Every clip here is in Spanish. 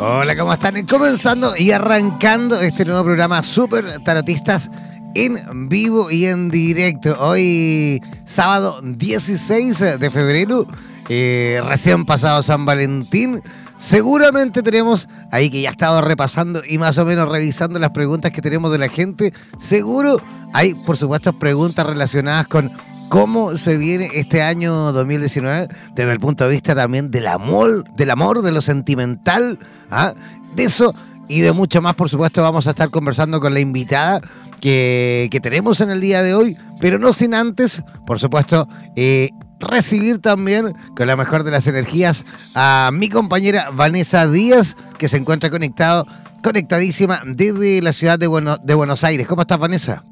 Hola, ¿cómo están? Comenzando y arrancando este nuevo programa Super Tarotistas en vivo y en directo. Hoy, sábado 16 de febrero, eh, recién pasado San Valentín. Seguramente tenemos ahí que ya he estado repasando y más o menos revisando las preguntas que tenemos de la gente. Seguro hay, por supuesto, preguntas relacionadas con cómo se viene este año 2019 desde el punto de vista también del amor, del amor, de lo sentimental, ¿ah? de eso y de mucho más, por supuesto, vamos a estar conversando con la invitada que, tenemos en el día de hoy, pero no sin antes, por supuesto, eh, recibir también con la mejor de las energías a mi compañera Vanessa Díaz, que se encuentra conectado, conectadísima desde la ciudad de, de Buenos Aires. ¿Cómo estás, Vanessa?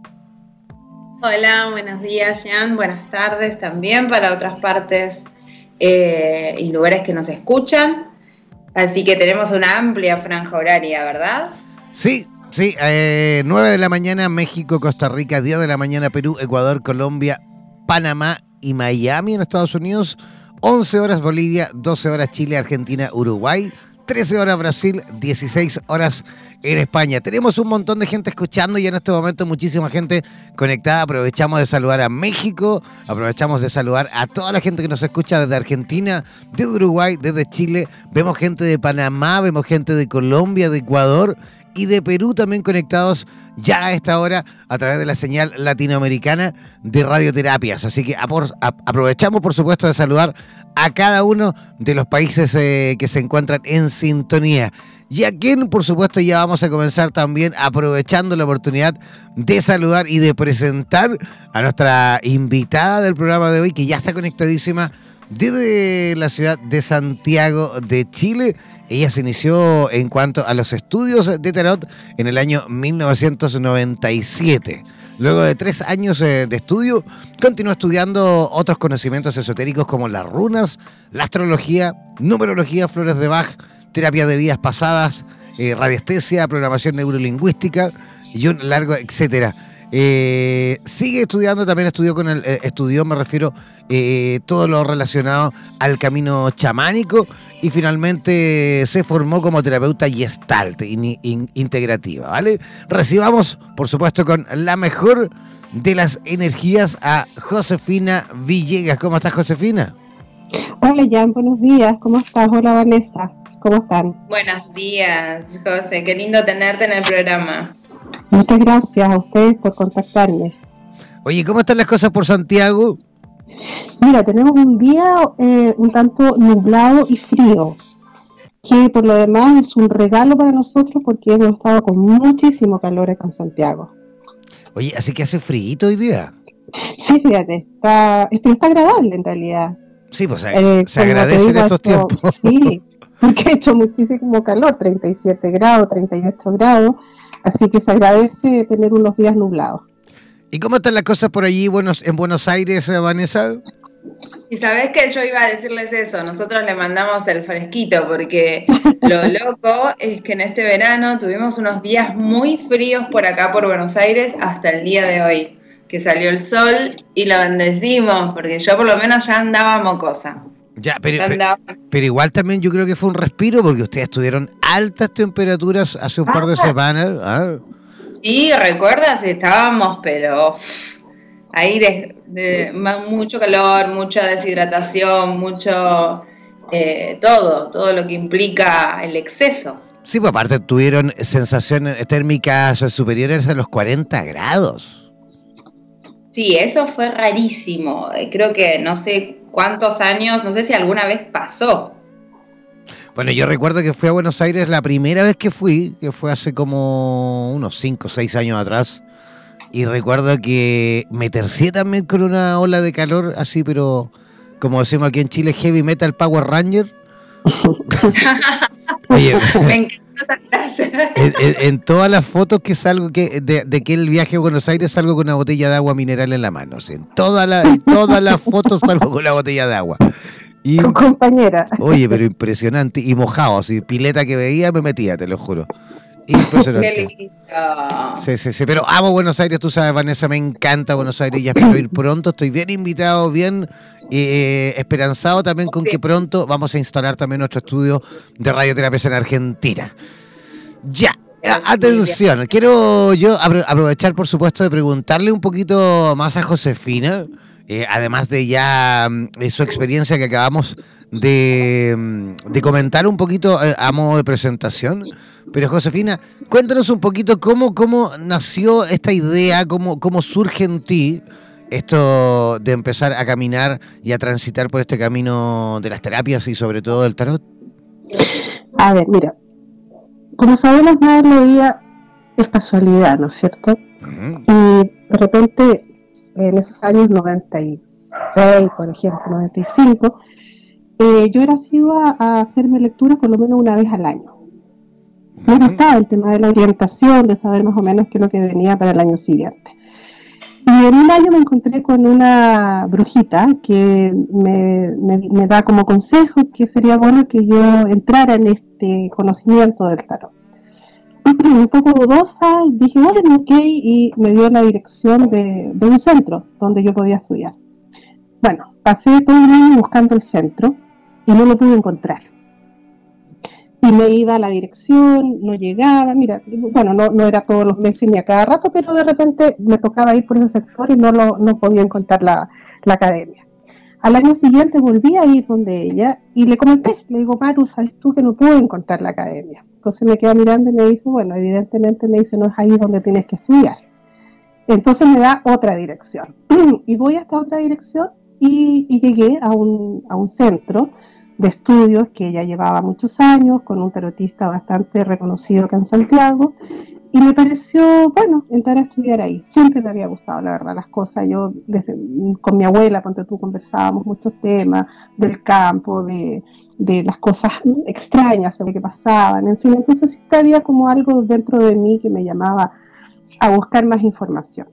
Hola, buenos días, Jean. Buenas tardes también para otras partes eh, y lugares que nos escuchan. Así que tenemos una amplia franja horaria, ¿verdad? Sí, sí. Eh, 9 de la mañana México, Costa Rica, 10 de la mañana Perú, Ecuador, Colombia, Panamá y Miami en Estados Unidos. 11 horas Bolivia, 12 horas Chile, Argentina, Uruguay. 13 horas Brasil, 16 horas en España. Tenemos un montón de gente escuchando y en este momento muchísima gente conectada. Aprovechamos de saludar a México, aprovechamos de saludar a toda la gente que nos escucha desde Argentina, desde Uruguay, desde Chile. Vemos gente de Panamá, vemos gente de Colombia, de Ecuador y de Perú también conectados ya a esta hora a través de la señal latinoamericana de radioterapias. Así que aprovechamos, por supuesto, de saludar a cada uno de los países eh, que se encuentran en sintonía. Y a quien, por supuesto, ya vamos a comenzar también aprovechando la oportunidad de saludar y de presentar a nuestra invitada del programa de hoy, que ya está conectadísima desde la ciudad de Santiago de Chile. Ella se inició en cuanto a los estudios de tarot en el año 1997. Luego de tres años eh, de estudio, continuó estudiando otros conocimientos esotéricos como las runas, la astrología, numerología, flores de Bach, terapia de vidas pasadas, eh, radiestesia, programación neurolingüística y un largo etcétera. Eh, sigue estudiando, también estudió con el, estudió, me refiero, todo lo relacionado al camino chamánico y finalmente se formó como terapeuta gestalt integrativa, ¿vale? Recibamos, por supuesto, con la mejor de las energías a Josefina Villegas. ¿Cómo estás, Josefina? Hola, Jan, buenos días. ¿Cómo estás? Hola, Vanessa. ¿Cómo están? Buenos días, José. Qué lindo tenerte en el programa. Muchas gracias a ustedes por contactarme. Oye, ¿cómo están las cosas por Santiago? Mira, tenemos un día eh, un tanto nublado y frío, que por lo demás es un regalo para nosotros porque hemos estado con muchísimo calor acá en Santiago. Oye, así que hace frío hoy día. Sí, fíjate, está, está agradable en realidad. Sí, pues eh, se agradece en estos tiempos. Sí, porque ha hecho muchísimo calor, 37 grados, 38 grados, así que se agradece tener unos días nublados. ¿Y cómo están las cosas por allí en Buenos Aires, eh, Vanessa? Y sabes que yo iba a decirles eso, nosotros le mandamos el fresquito porque lo loco es que en este verano tuvimos unos días muy fríos por acá por Buenos Aires hasta el día de hoy, que salió el sol y lo bendecimos, porque yo por lo menos ya andaba mocosa. Ya, pero, pero, igual también yo creo que fue un respiro porque ustedes tuvieron altas temperaturas hace un par de ah. semanas. ¿ah? Sí, recuerdas, estábamos, pero ahí de, mucho calor, mucha deshidratación, mucho eh, todo, todo lo que implica el exceso. Sí, pues aparte tuvieron sensaciones térmicas superiores a los 40 grados. Sí, eso fue rarísimo. Creo que no sé cuántos años, no sé si alguna vez pasó. Bueno, yo recuerdo que fui a Buenos Aires la primera vez que fui, que fue hace como unos 5 o 6 años atrás. Y recuerdo que me tercié también con una ola de calor así, pero como decimos aquí en Chile, Heavy Metal Power Ranger. Oye, me encanta en, en, en, todas las fotos que salgo que de, de que el viaje a Buenos Aires salgo con una botella de agua mineral en la mano. en, todas las todas las fotos salgo con la botella de agua. Y, compañera. Oye, pero impresionante. Y mojado, así, pileta que veía me metía, te lo juro. Impresionante. Sí, sí, sí. Pero amo Buenos Aires, tú sabes, Vanessa, me encanta Buenos Aires. Ya espero ir pronto. Estoy bien invitado, bien eh, esperanzado también con que pronto vamos a instalar también nuestro estudio de radioterapia en Argentina. Ya. Atención, quiero yo aprovechar por supuesto de preguntarle un poquito más a Josefina, eh, además de ya mm, su experiencia que acabamos de, mm, de comentar un poquito eh, a modo de presentación. Pero Josefina, cuéntanos un poquito cómo, cómo nació esta idea, cómo, cómo surge en ti esto de empezar a caminar y a transitar por este camino de las terapias y sobre todo del tarot. A ver, mira, como sabemos, nada en la vida es casualidad, ¿no es cierto? Y de repente, en esos años 96, por ejemplo, 95, eh, yo era asidua a hacerme lectura por lo menos una vez al año. Me gustaba el tema de la orientación, de saber más o menos qué es lo que venía para el año siguiente. Y en un año me encontré con una brujita que me, me, da como consejo que sería bueno que yo entrara en este conocimiento del tarot. Un poco dudosa, dije, bueno, ok, y me dio la dirección de, de un centro donde yo podía estudiar. Bueno, pasé todo el año buscando el centro y no lo pude encontrar y me iba a la dirección, no llegaba, mira, bueno, no, no era todos los meses ni a cada rato, pero de repente me tocaba ir por ese sector y no, lo, no podía encontrar la, la academia. Al año siguiente volví a ir donde ella y le comenté, le digo, Maru, ¿sabes tú que no puedo encontrar la academia? Entonces me queda mirando y me dice, bueno, evidentemente me dice, no es ahí donde tienes que estudiar. Entonces me da otra dirección. y voy hasta otra dirección y, llegué a un, a un centro de estudios que ella llevaba muchos años con un tarotista bastante reconocido acá en Santiago y me pareció, bueno, entrar a estudiar ahí. Siempre me había gustado, la verdad, las cosas. Yo desde, con mi abuela, cuando tú conversábamos muchos temas del campo, de, de las cosas extrañas que pasaban, en fin, entonces había como algo dentro de mí que me llamaba a buscar más información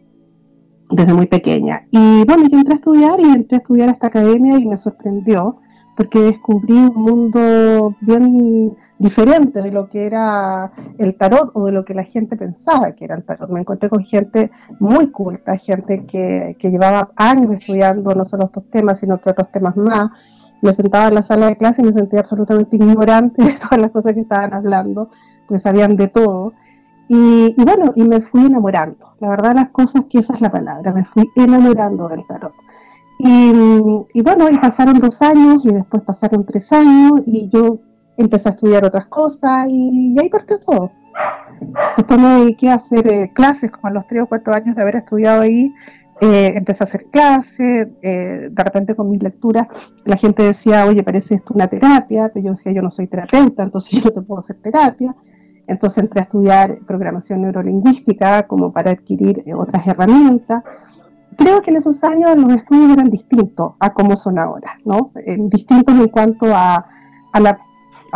desde muy pequeña. Y bueno, yo entré a estudiar y entré a estudiar a esta academia y me sorprendió porque descubrí un mundo bien diferente de lo que era el tarot o de lo que la gente pensaba que era el tarot. Me encontré con gente muy culta, gente que, que llevaba años estudiando no solo estos temas, sino otros temas más. Me sentaba en la sala de clase y me sentía absolutamente ignorante de todas las cosas que estaban hablando, pues sabían de todo. Y, y bueno, y me fui enamorando. La verdad las cosas que esa es la palabra, me fui enamorando del tarot. Y, bueno, y pasaron dos años y después pasaron tres años y yo empecé a estudiar otras cosas y, ahí partió todo. Después me dediqué a hacer eh, clases, como a los tres o cuatro años de haber estudiado ahí, eh, empecé a hacer clases, eh, de repente con mis lecturas la gente decía, oye, parece esto una terapia, pero yo decía, yo no soy terapeuta, entonces yo no te puedo hacer terapia. Entonces entré a estudiar programación neurolingüística como para adquirir otras herramientas creo que en esos años los estudios eran distintos a cómo son ahora, ¿no? Eh, distintos en cuanto a, a,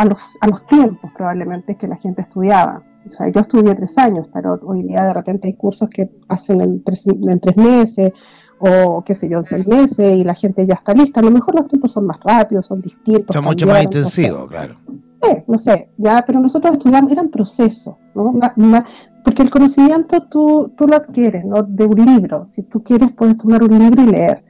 los, a los tiempos probablemente que la gente estudiaba. O sea, yo estudié tres años, pero hoy día de repente hay cursos que hacen en tres, en tres meses o qué sé yo, en seis meses y la gente ya está lista. A lo mejor los tiempos son más rápidos, son distintos. Son mucho más intensivos, claro. Eh, no sé, ya, pero nosotros estudiamos, eran procesos, ¿no? Porque el conocimiento tú, tú lo adquieres, ¿no? De un libro. Si tú quieres, puedes tomar un libro y leer.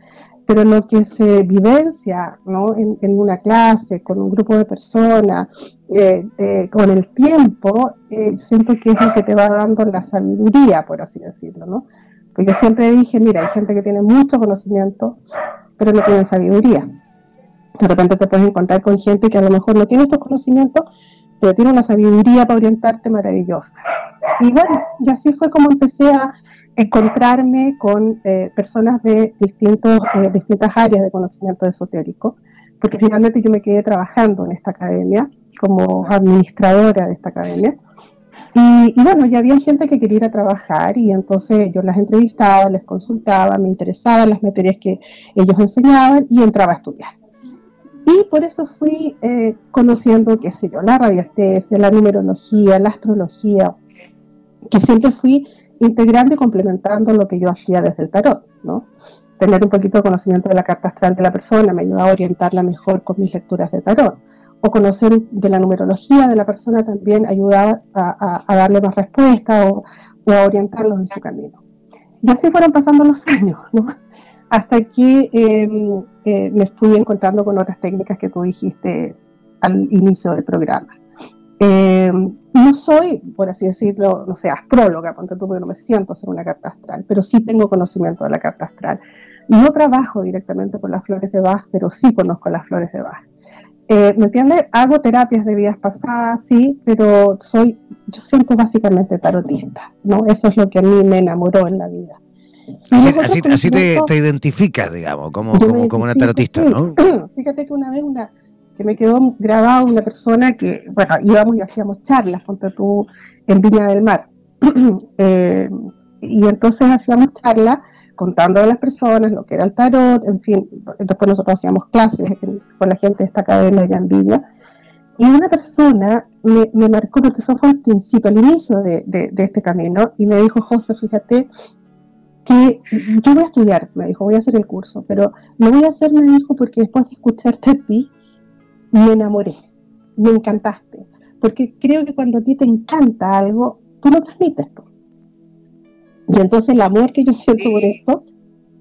Pero lo que se vivencia, ¿no? En, una clase, con un grupo de personas, eh, eh, con el tiempo, eh, siento que es lo que te va dando la sabiduría, por así decirlo, ¿no? Porque yo siempre dije, mira, hay gente que tiene mucho conocimiento, pero no tiene sabiduría. De repente te puedes encontrar con gente que a lo mejor no tiene estos conocimientos, pero tiene una sabiduría para orientarte maravillosa. Y bueno, y así fue como empecé a encontrarme con eh, personas de distintos, eh, distintas áreas de conocimiento esotérico, porque finalmente yo me quedé trabajando en esta academia como administradora de esta academia. Y, y, bueno, ya había gente que quería ir a trabajar y entonces yo las entrevistaba, les consultaba, me interesaban las materias que ellos enseñaban y entraba a estudiar. Y por eso fui eh, conociendo, qué sé yo, la radiestesia, la numerología, la astrología, que siempre fui integrando y complementando lo que yo hacía desde el tarot. Tener un poquito de conocimiento de la carta astral de la persona me ayudaba a orientarla mejor con mis lecturas de tarot. O conocer de la numerología de la persona también ayudaba a, darle más respuesta o, o, a orientarlos en su camino. Y así fueron pasando los años, ¿no? hasta que em, eh, me fui encontrando con otras técnicas que tú dijiste al inicio del programa. Em, no soy, por así decirlo, no sé, astróloga, porque tú no me siento hacer una carta astral, pero sí tengo conocimiento de la carta astral. No trabajo directamente con las flores de Bach, pero sí conozco las flores de Bach. Eh, ¿Me entiendes? Hago terapias de vidas pasadas, sí, pero soy, yo siento básicamente tarotista, ¿no? Eso es lo que a mí me enamoró en la vida. Así, así, te, te, identificas, digamos, como, como, una tarotista, ¿no? Fíjate que una vez una que me quedó grabada una persona que, bueno, íbamos y hacíamos charlas, ponte tú, en Viña del Mar. Eh, y entonces hacíamos charlas contando a las personas lo que era el tarot, en fin, después nosotros hacíamos clases con la gente de esta academia en Viña. Y una persona me, marcó, porque eso fue al principio, al inicio de, de, de, este camino, y me dijo, José, fíjate, que yo voy a estudiar, me dijo, voy a hacer el curso, pero lo voy a hacer, me dijo, porque después de escucharte a ti, me enamoré, me encantaste, porque creo que cuando a ti te encanta algo, tú lo transmites. Y entonces el amor que yo siento por esto,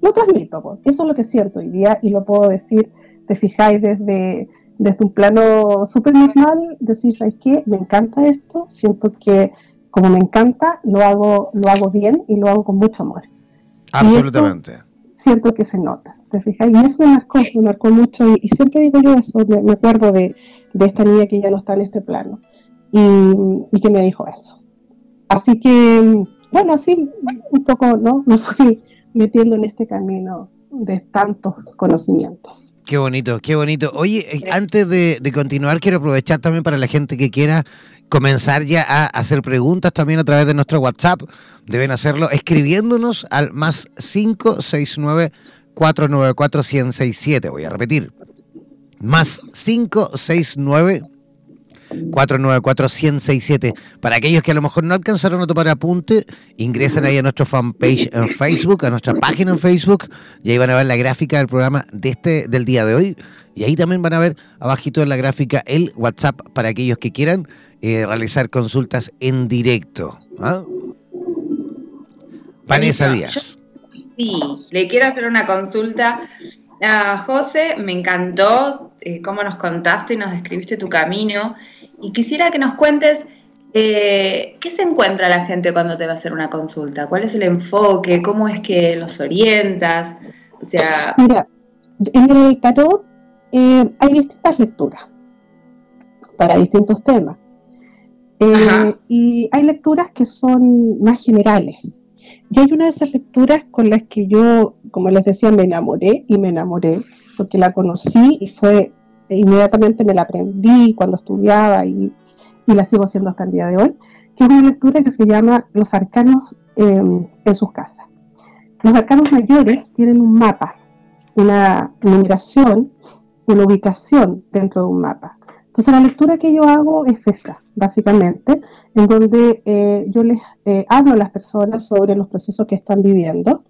lo transmito. Eso es lo que siento hoy día y lo puedo decir, te fijáis, desde, desde un plano súper normal, decir, ¿sabes qué? Me encanta esto, siento que como me encanta, lo hago, lo hago bien y lo hago con mucho amor. Absolutamente. Siento que se nota, ¿te fijas? Y eso me marcó, me marcó mucho y, siempre digo yo eso, me, acuerdo de, esta niña que ya no está en este plano y, que me dijo eso. Así que, bueno, así un poco, ¿no? Me fui metiendo en este camino de tantos conocimientos. Qué bonito, qué bonito. Oye, eh, antes de, de, continuar, quiero aprovechar también para la gente que quiera comenzar ya a hacer preguntas también a través de nuestro WhatsApp. Deben hacerlo escribiéndonos al más 569 494 1067. Voy a repetir. Más 569 494 1067 Para aquellos que a lo mejor no alcanzaron a tomar apunte, ingresen ahí a nuestro fanpage en Facebook, a nuestra página en Facebook, y ahí van a ver la gráfica del programa de este, del día de hoy. Y ahí también van a ver abajito en la gráfica el WhatsApp para aquellos que quieran eh, realizar consultas en directo. ¿ah? Vanessa Díaz. Sí, le quiero hacer una consulta a José. Me encantó eh, cómo nos contaste y nos describiste tu camino. Y quisiera que nos cuentes eh, qué se encuentra la gente cuando te va a hacer una consulta. ¿Cuál es el enfoque? ¿Cómo es que los orientas? O sea. Mira, en el tarot hay distintas lecturas para distintos temas. Eh, y hay lecturas que son más generales. Y hay una de esas lecturas con las que yo, como les decía, me enamoré y me enamoré porque la conocí y fue inmediatamente me la aprendí cuando estudiaba y, y la sigo haciendo hasta el día de hoy, que es una lectura que se llama Los arcanos em, en sus casas. Los arcanos mayores tienen un mapa, una numeración, una ubicación dentro de un mapa. Entonces la lectura que yo hago es esa, básicamente, en donde eh, yo les eh, hablo a las personas sobre los procesos que están viviendo.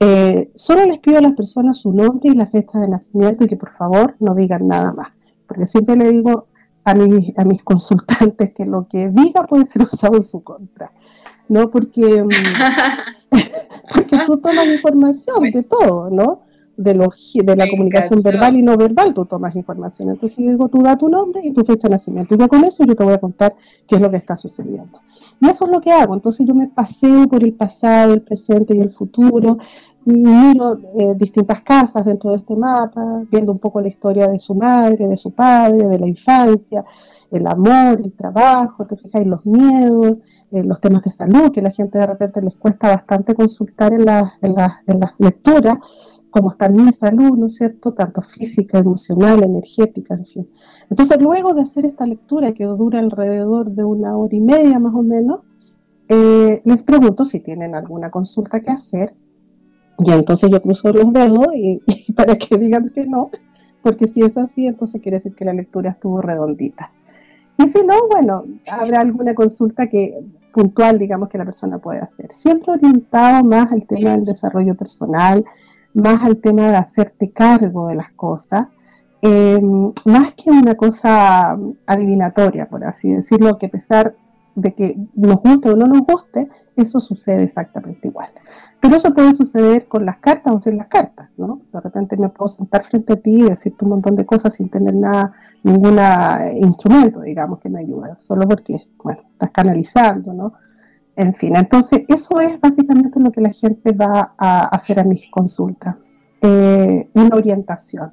Eh, solo les pido a las personas su nombre y la fecha de nacimiento y que por favor no digan nada más, porque siempre le digo a mis, a mis consultantes que lo que diga puede ser usado en su contra, ¿no? Porque, mm, porque tú tomas información de todo, ¿no? De, de la comunicación verbal y no verbal, tú tomas información. Entonces yo digo, tú da tu nombre y tu fecha de nacimiento. Y ya con eso yo te voy a contar qué es lo que está sucediendo. Y eso es lo que hago. Entonces yo me paseo por el pasado, el presente y el futuro. Miro eh, distintas casas dentro de este mapa, viendo un poco la historia de su madre, de su padre, de la infancia. el amor, el trabajo, te fijáis los miedos, eh, los temas de salud, que la gente de repente les cuesta bastante consultar en, en, en las lecturas, como está mi salud, ¿no es cierto? Tanto física, emocional, energética, en fin. Entonces, luego de hacer esta lectura, que dura alrededor de una hora y media más o menos, eh, les pregunto si tienen alguna consulta que hacer. Y entonces yo cruzo los dedos y, para que digan que no, porque si es así, entonces quiere decir que la lectura estuvo redondita. Y si no, bueno, habrá alguna consulta que puntual, digamos, que la persona puede hacer. Siempre orientado más al tema del desarrollo personal, más al tema de hacerte cargo de las cosas, eh, más que una cosa adivinatoria, por así decirlo, que a pesar de que nos guste o no nos guste, eso sucede exactamente igual. Pero eso puede suceder con las cartas o sin las cartas, ¿no? De repente me puedo sentar frente a ti y decirte un montón de cosas sin tener nada, ningún instrumento, digamos, que me ayude, solo porque, bueno, estás canalizando, ¿no? En fin, entonces eso es básicamente lo que la gente va a hacer a mis consultas, eh, una orientación.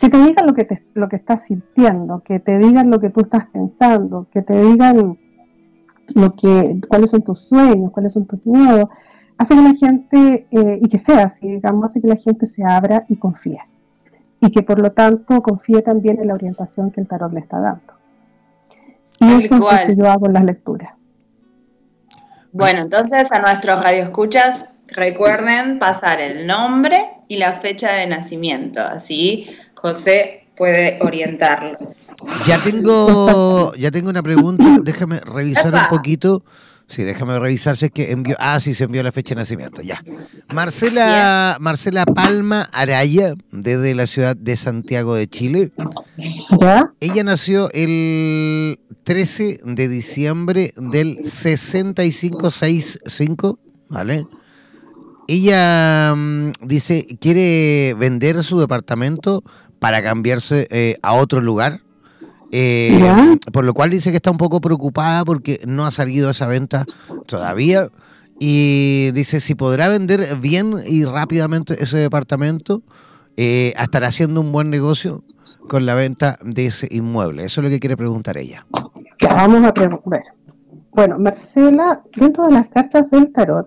Que te digan lo que, te, lo que estás sintiendo, que te digan lo que tú estás pensando, que te digan lo que, cuáles son tus sueños, cuáles son tus miedos, hace que la gente, eh, y que sea así, digamos, hace que la gente se abra y confíe. Y que por lo tanto confíe también en la orientación que el tarot le está dando. Y eso es lo que yo hago en las lecturas. Bueno, entonces a nuestros radioescuchas recuerden pasar el nombre y la fecha de nacimiento, así José puede orientarlos. Ya tengo, ya tengo una pregunta, déjame revisar un poquito. Sí, déjame revisar si es que envió. Ah, sí, se envió la fecha de nacimiento, ya. Marcela, Marcela Palma Araya, desde la ciudad de Santiago de Chile. ¿Ya? Ella nació el 13 de diciembre del 6565, ¿vale? Ella mm, dice, quiere vender su departamento para cambiarse eh, a otro lugar eh, por lo cual dice que está un poco preocupada porque no ha salido esa venta todavía. Y dice si podrá vender bien y rápidamente ese departamento, eh, estará haciendo un buen negocio con la venta de ese inmueble. Eso es lo que quiere preguntar ella. vamos a preguntar. Bueno, Marcela, dentro de las cartas del tarot,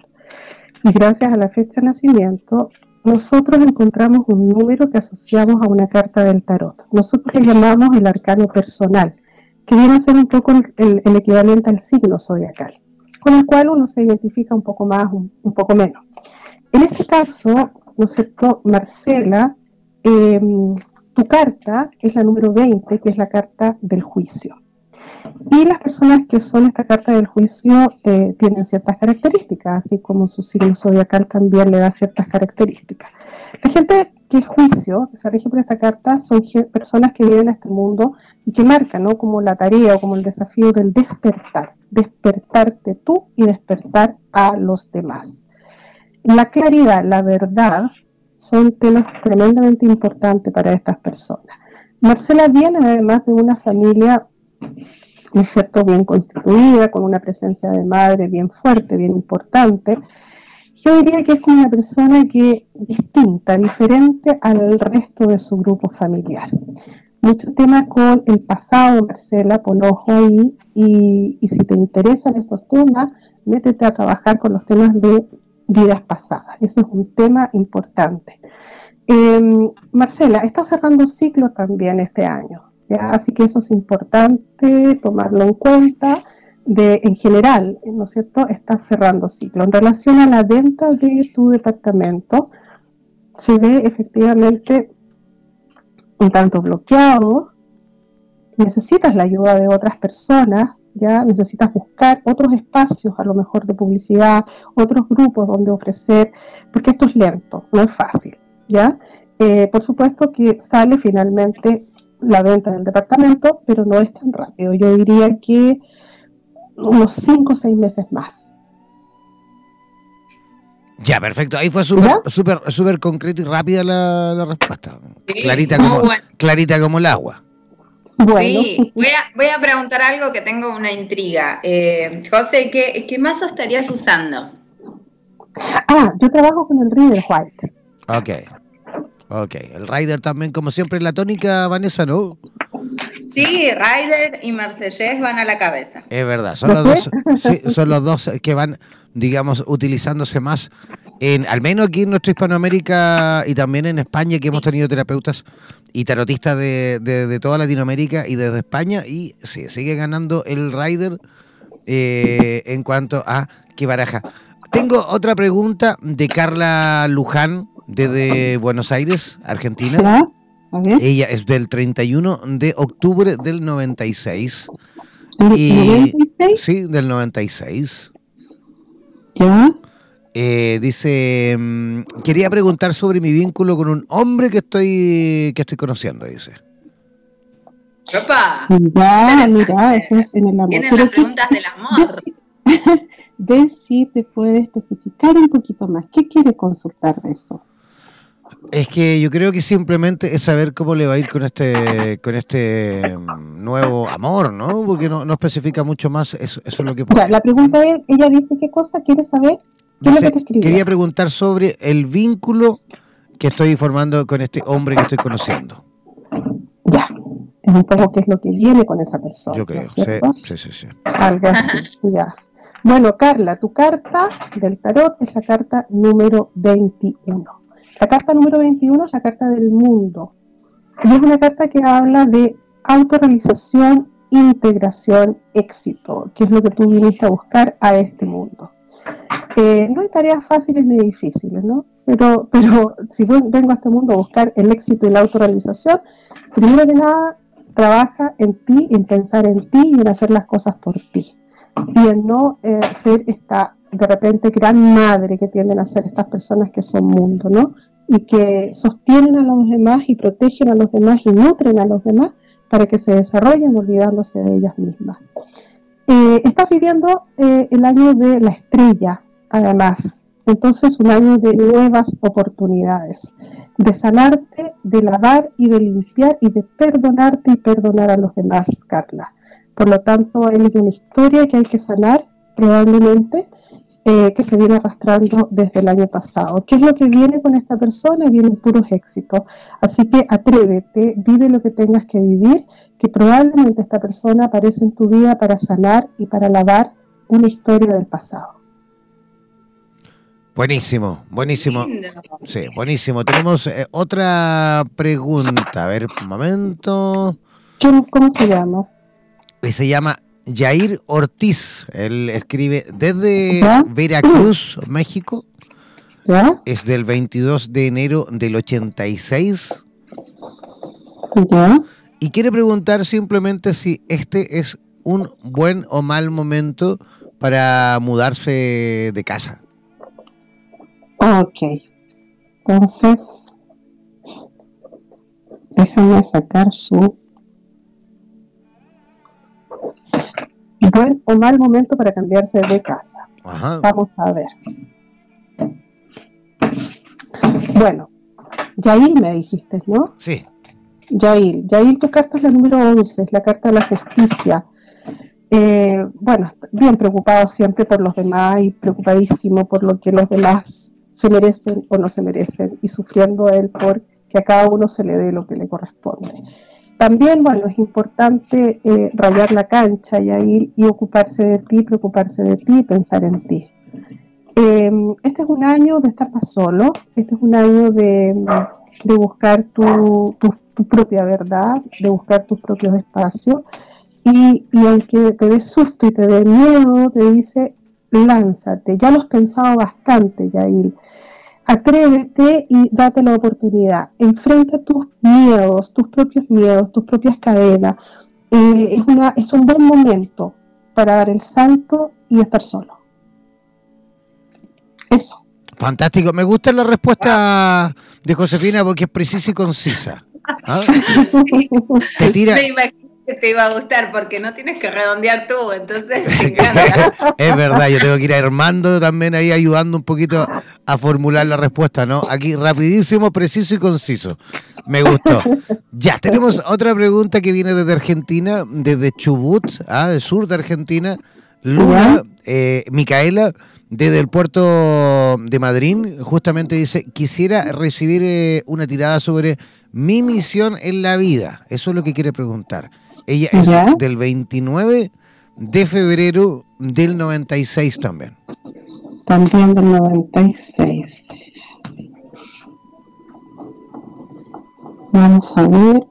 y gracias a la fecha de nacimiento, nosotros encontramos un número que asociamos a una carta del tarot. Nosotros le llamamos el arcano personal, que viene a ser un poco el, equivalente al signo zodiacal, con el cual uno se identifica un poco más, un, poco menos. En este caso, ¿no es Marcela, em, tu carta es la número 20, que es la carta del juicio. Y las personas que son esta carta del juicio eh, tienen ciertas características, así como su signo zodiacal también le da ciertas características. La gente que juicio, que se rige por esta carta, son personas que viven en este mundo y que marcan ¿no? como la tarea o como el desafío del despertar, despertarte tú y despertar a los demás. La claridad, la verdad, son temas tremendamente importantes para estas personas. Marcela viene además de una familia ¿no es cierto?, bien constituida, con una presencia de madre bien fuerte, bien importante. Yo diría que es una persona que distinta, diferente al resto de su grupo familiar. Mucho tema con el pasado, Marcela, pon ojo ahí, y, y si te interesan estos temas, métete a trabajar con los temas de vidas pasadas. Ese es un tema importante. Eh, Marcela, está cerrando ciclo también este año. Así que eso es importante tomarlo en cuenta. De, en general, ¿no es cierto?, estás cerrando ciclo. En relación a la venta de tu departamento, se ve efectivamente un tanto bloqueado, necesitas la ayuda de otras personas, ya necesitas buscar otros espacios, a lo mejor de publicidad, otros grupos donde ofrecer, porque esto es lento, no es fácil, ya. Eh, por supuesto que sale finalmente la venta del departamento, pero no es tan rápido. Yo diría que unos 5 o 6 meses más. Ya, perfecto. Ahí fue súper súper súper concreto y rápida la, respuesta. clarita, como, clarita como el agua. Sí, voy a, voy a, preguntar algo que tengo una intriga. Eh, José, ¿qué, ¿qué mazo estarías usando? Ah, yo trabajo con el River White. Ok. Ok, el Rider también, como siempre, la tónica, Vanessa, ¿no? Sí, Ryder y Marsellés van a la cabeza. Es verdad, son los dos, son los dos que van, digamos, utilizándose más en, al menos aquí en nuestra Hispanoamérica y también en España, que hemos tenido terapeutas y tarotistas de, de, toda Latinoamérica y desde España, y sí, sigue ganando el Rider eh, en cuanto a qué baraja. Tengo otra pregunta de Carla Luján, desde Buenos Aires, Argentina. Ella es del 31 de octubre del 96. Y, Sí, del 96. ¿Ya? Eh, dice, mm, quería preguntar sobre mi vínculo con un hombre que estoy que estoy conociendo, dice. ¡Opa! Mira, mira, eso es en el amor. Vienen las preguntas del amor. Ve si te puede especificar un poquito más. ¿Qué quiere consultar de eso? Es que yo creo que simplemente es saber cómo le va a ir con este con este mm, nuevo amor, ¿no? Porque no, no especifica mucho más, eso, eso es lo que pone. la pregunta es, ella dice qué cosa, quiere saber Quería preguntar sobre el vínculo que estoy formando con este hombre que estoy conociendo. Ya, es un poco qué es lo que viene con esa persona. Yo creo, sí, sí, sí, Algo así, ya. Bueno, Carla, tu carta del tarot es la carta número 21. La carta número 21 es la carta del mundo. Y es una carta que habla de autorrealización, integración, éxito, que es lo que tú viniste a buscar a este mundo. Eh, no hay tareas fáciles ni difíciles, ¿no? Pero, pero si vengo a este mundo a buscar el éxito y la autorrealización, primero que nada, trabaja en ti, en pensar en ti y en hacer las cosas por ti. Y en no eh, ser esta, de repente, gran madre que tienden a ser estas personas que son mundo, ¿no? Y que sostienen a los demás y protegen a los demás y nutren a los demás para que se desarrollen olvidándose de ellas mismas. Eh, estás viviendo eh, el año de la estrella, además. Entonces, un año de nuevas oportunidades, de sanarte, de lavar y de limpiar y de perdonarte y perdonar a los demás, Carla. Por lo tanto, hay una historia que hay que sanar, probablemente, eh, que se viene arrastrando desde el año pasado. ¿Qué es lo que viene con esta persona? Vienen puros éxitos. Así que atrévete, vive lo que tengas que vivir, que probablemente esta persona aparece en tu vida para sanar y para lavar una historia del pasado. Buenísimo, buenísimo. Sí, buenísimo. Tenemos eh, otra pregunta. A ver, un momento. ¿Cómo se llama? Se llama Jair Ortiz. Él escribe desde Veracruz, México. ¿Ya? Es del 22 de enero del 86. ¿Ya? Y quiere preguntar simplemente si este es un buen o mal momento para mudarse de casa. Ok. Entonces, déjame sacar su buen o mal momento para cambiarse de casa. Vamos a ver. Bueno, Yair me dijiste, ¿no? Sí. Yair, Yair, tu carta es la número 11, es la carta de la justicia. Eh, bueno, bien preocupado siempre por los demás y preocupadísimo por lo que los demás se merecen o no se merecen y sufriendo él por que a cada uno se le dé lo que le corresponde. También, bueno, es importante eh, rayar la cancha y ir y ocuparse de ti, preocuparse de ti pensar en ti. Em, este es un año de estar más solo, este es un año de, buscar tu, propia verdad, de buscar tus propios espacios. Y, y aunque te dé susto y te dé miedo, te dice, lánzate. Ya lo has pensado bastante, Yair atrévete y date la oportunidad. Enfrenta tus miedos, tus propios miedos, tus propias cadenas. Eh, es, una, es un buen momento para dar el salto y estar solo. Eso. Fantástico. Me gusta la respuesta de Josefina porque es precisa y concisa. ¿Ah? Te tira, te iba a gustar porque no tienes que redondear tú, entonces es verdad, yo tengo que ir a Armando también ahí ayudando un poquito a formular la respuesta, ¿no? Aquí rapidísimo, preciso y conciso. Me gustó. Ya, tenemos otra pregunta que viene desde Argentina, desde Chubut, ¿ah? del sur de Argentina. Luna, eh, Micaela, desde el puerto de Madrid, justamente dice, quisiera recibir eh, una tirada sobre mi misión en la vida. Eso es lo que quiere preguntar Ella es del 29 de febrero del 96 también. También del 96. Vamos a ver.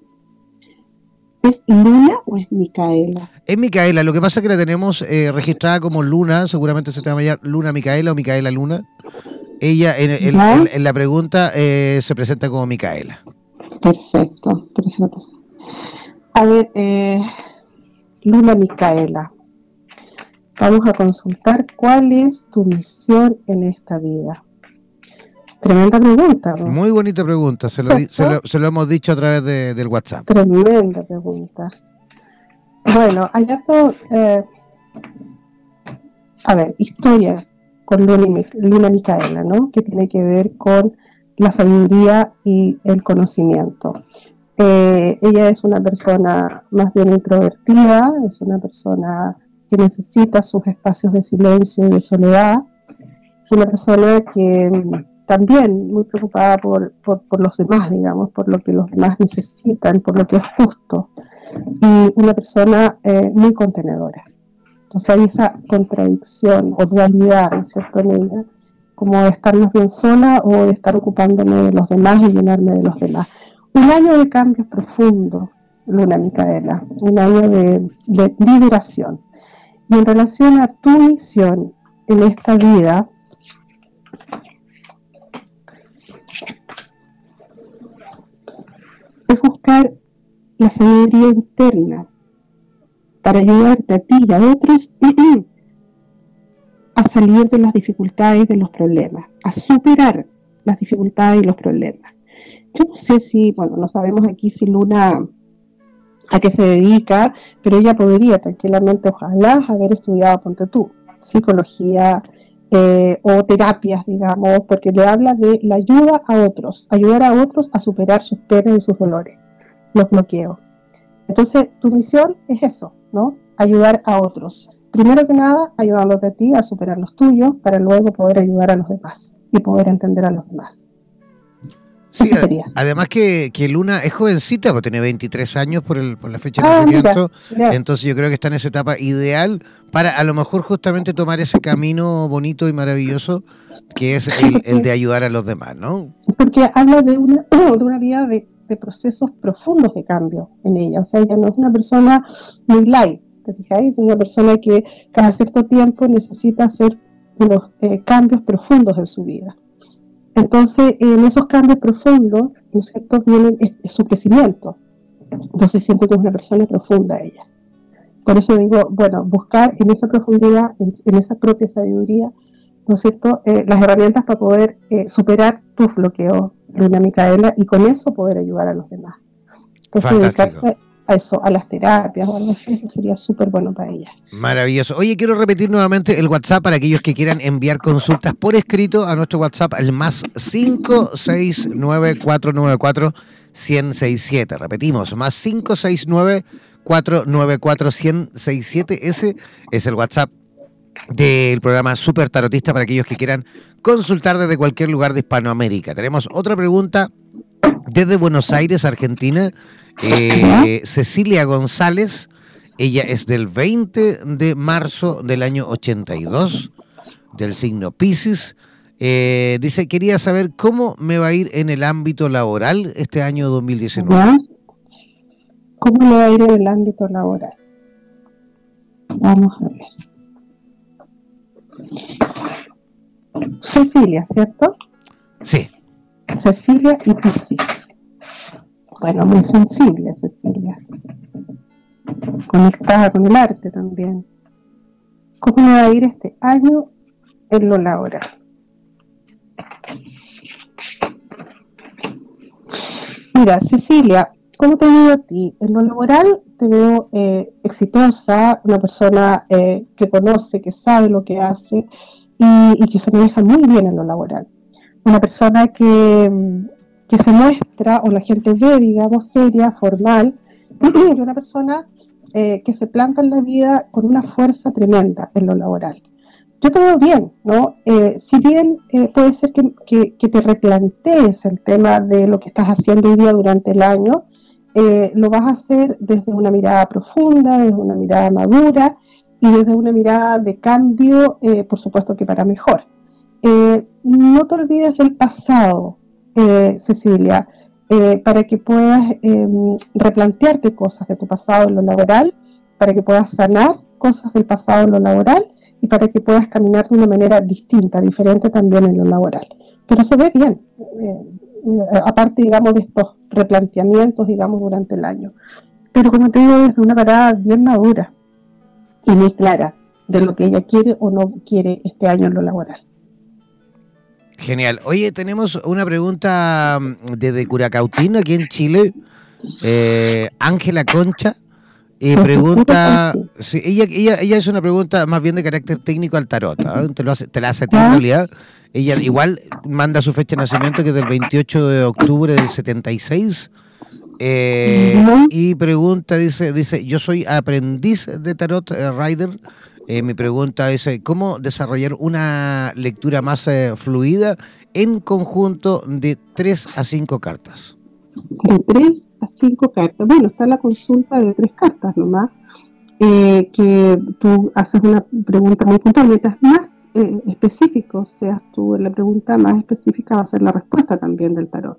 ¿Es Luna o es Micaela? Es Micaela, lo que pasa es que la tenemos eh, registrada como Luna, seguramente se te va a llamar Luna Micaela o Micaela Luna. Ella en, la pregunta eh, se presenta como Micaela. Perfecto, A ver, eh, Luna Micaela, vamos a consultar cuál es tu misión en esta vida. Tremenda pregunta. Muy bonita pregunta, se lo, se lo, hemos dicho a través del WhatsApp. Tremenda pregunta. Bueno, hay algo, eh, a ver, historia con Luna, Micaela, ¿no? Que tiene que ver con la sabiduría y el conocimiento. Eh, ella es una persona más bien introvertida, es una persona que necesita sus espacios de silencio y de soledad, es una persona que también muy preocupada por, los demás, digamos, por lo que los demás necesitan, por lo que es justo, y una persona eh, muy contenedora. Entonces hay esa contradicción o dualidad, ¿cierto?, en ella, como de estar más bien sola o de estar ocupándome de los demás y llenarme de los demás. Un año de cambios profundos, Luna Micaela, un año de, liberación. Y en relación a tu misión en esta vida, es buscar la sabiduría interna para ayudarte a ti y a otros a salir de las dificultades y de los problemas, a superar las dificultades y los problemas. Yo no sé si, bueno, no sabemos aquí si Luna a qué se dedica, pero ella podría tranquilamente, ojalá, haber estudiado, ponte tú, psicología, eh, o terapias, digamos, porque le habla de la ayuda a otros, ayudar a otros a superar sus penas y sus dolores, los bloqueos. Entonces, tu misión es eso, ¿no? Ayudar a otros. Primero que nada, ayudándote a ti a superar los tuyos para luego poder ayudar a los demás y poder entender a los demás. Sí, además que, Luna es jovencita, porque tiene 23 años por, el, por la fecha de ah, nacimiento, entonces yo creo que está en esa etapa ideal para a lo mejor justamente tomar ese camino bonito y maravilloso que es el, de ayudar a los demás, ¿no? Porque habla de una, de una vida de, procesos profundos de cambio en ella, o sea, ella no es una persona muy light, ¿te fijáis? Es una persona que cada cierto tiempo necesita hacer unos eh, cambios profundos en su vida. Entonces, en esos cambios profundos, ¿no es cierto?, viene su crecimiento. Entonces siento que es una persona profunda ella. Por eso digo, bueno, buscar en esa profundidad, en, esa propia sabiduría, ¿no es cierto?, eh, las herramientas para poder eh, superar tu bloqueo, Luna Micaela, y con eso poder ayudar a los demás. Entonces, dedicarse a eso, a las terapias o algo así, sería súper bueno para ella. Maravilloso. Oye, quiero repetir nuevamente el WhatsApp para aquellos que quieran enviar consultas por escrito a nuestro WhatsApp, el más 569-494-1067. Repetimos, más 569-494-1067. Ese es el WhatsApp del programa Super Tarotista para aquellos que quieran consultar desde cualquier lugar de Hispanoamérica. Tenemos otra pregunta desde Buenos Aires, Argentina. Eh, Cecilia González, ella es del 20 de marzo del año 82, del signo Pisces. Eh, dice, quería saber cómo me va a ir en el ámbito laboral este año 2019. ¿Cómo me va a ir en el ámbito laboral? Vamos a ver. Cecilia, ¿cierto? Sí. Cecilia y Pisces. Bueno, muy sensible Cecilia. Conectada con el arte también. ¿Cómo me va a ir este año en lo laboral? Mira, Cecilia, ¿cómo te veo a ti? En lo laboral te veo eh, exitosa, una persona eh, que conoce, que sabe lo que hace y, y que se maneja muy bien en lo laboral. Una persona que, que se muestra o la gente ve, digamos, seria, formal, y una persona eh, que se planta en la vida con una fuerza tremenda en lo laboral. Yo te veo bien, ¿no? Eh, si bien eh, puede ser que, que, te replantees el tema de lo que estás haciendo hoy día durante el año lo vas a hacer desde una mirada profunda, desde una mirada madura y desde una mirada de cambio, por supuesto que para mejor. No te olvides del pasado, Cecilia, para que puedas em, replantearte cosas de tu pasado en lo laboral, para que puedas sanar cosas del pasado en lo laboral y para que puedas caminar de una manera distinta, diferente también en lo laboral. Pero se ve bien, aparte, digamos, de estos replanteamientos, digamos, durante el año. Pero como te digo, desde una parada bien madura y muy clara de lo que ella quiere o no quiere este año en lo laboral. Genial. Oye, tenemos una pregunta mm, desde Curacautín, aquí en Chile. Eh, Ángela Concha. Y pregunta, sí, ella, ella, ella es una pregunta más bien de carácter técnico al tarot, ¿ah? te, lo hace, te la hace en realidad. Ella igual manda su fecha de nacimiento, que es del 28 de octubre del 76. Eh, y pregunta, dice, dice, yo soy aprendiz de Tarot eh, Rider. Eh, mi pregunta es, ¿cómo desarrollar una lectura más fluida en conjunto de 3 a 5 cartas? De 3 a 5 cartas. Bueno, está la consulta de 3 cartas nomás, que tú haces una pregunta muy puntual. Mientras más eh, específico seas tú la pregunta, más específica va a ser la respuesta también del tarot.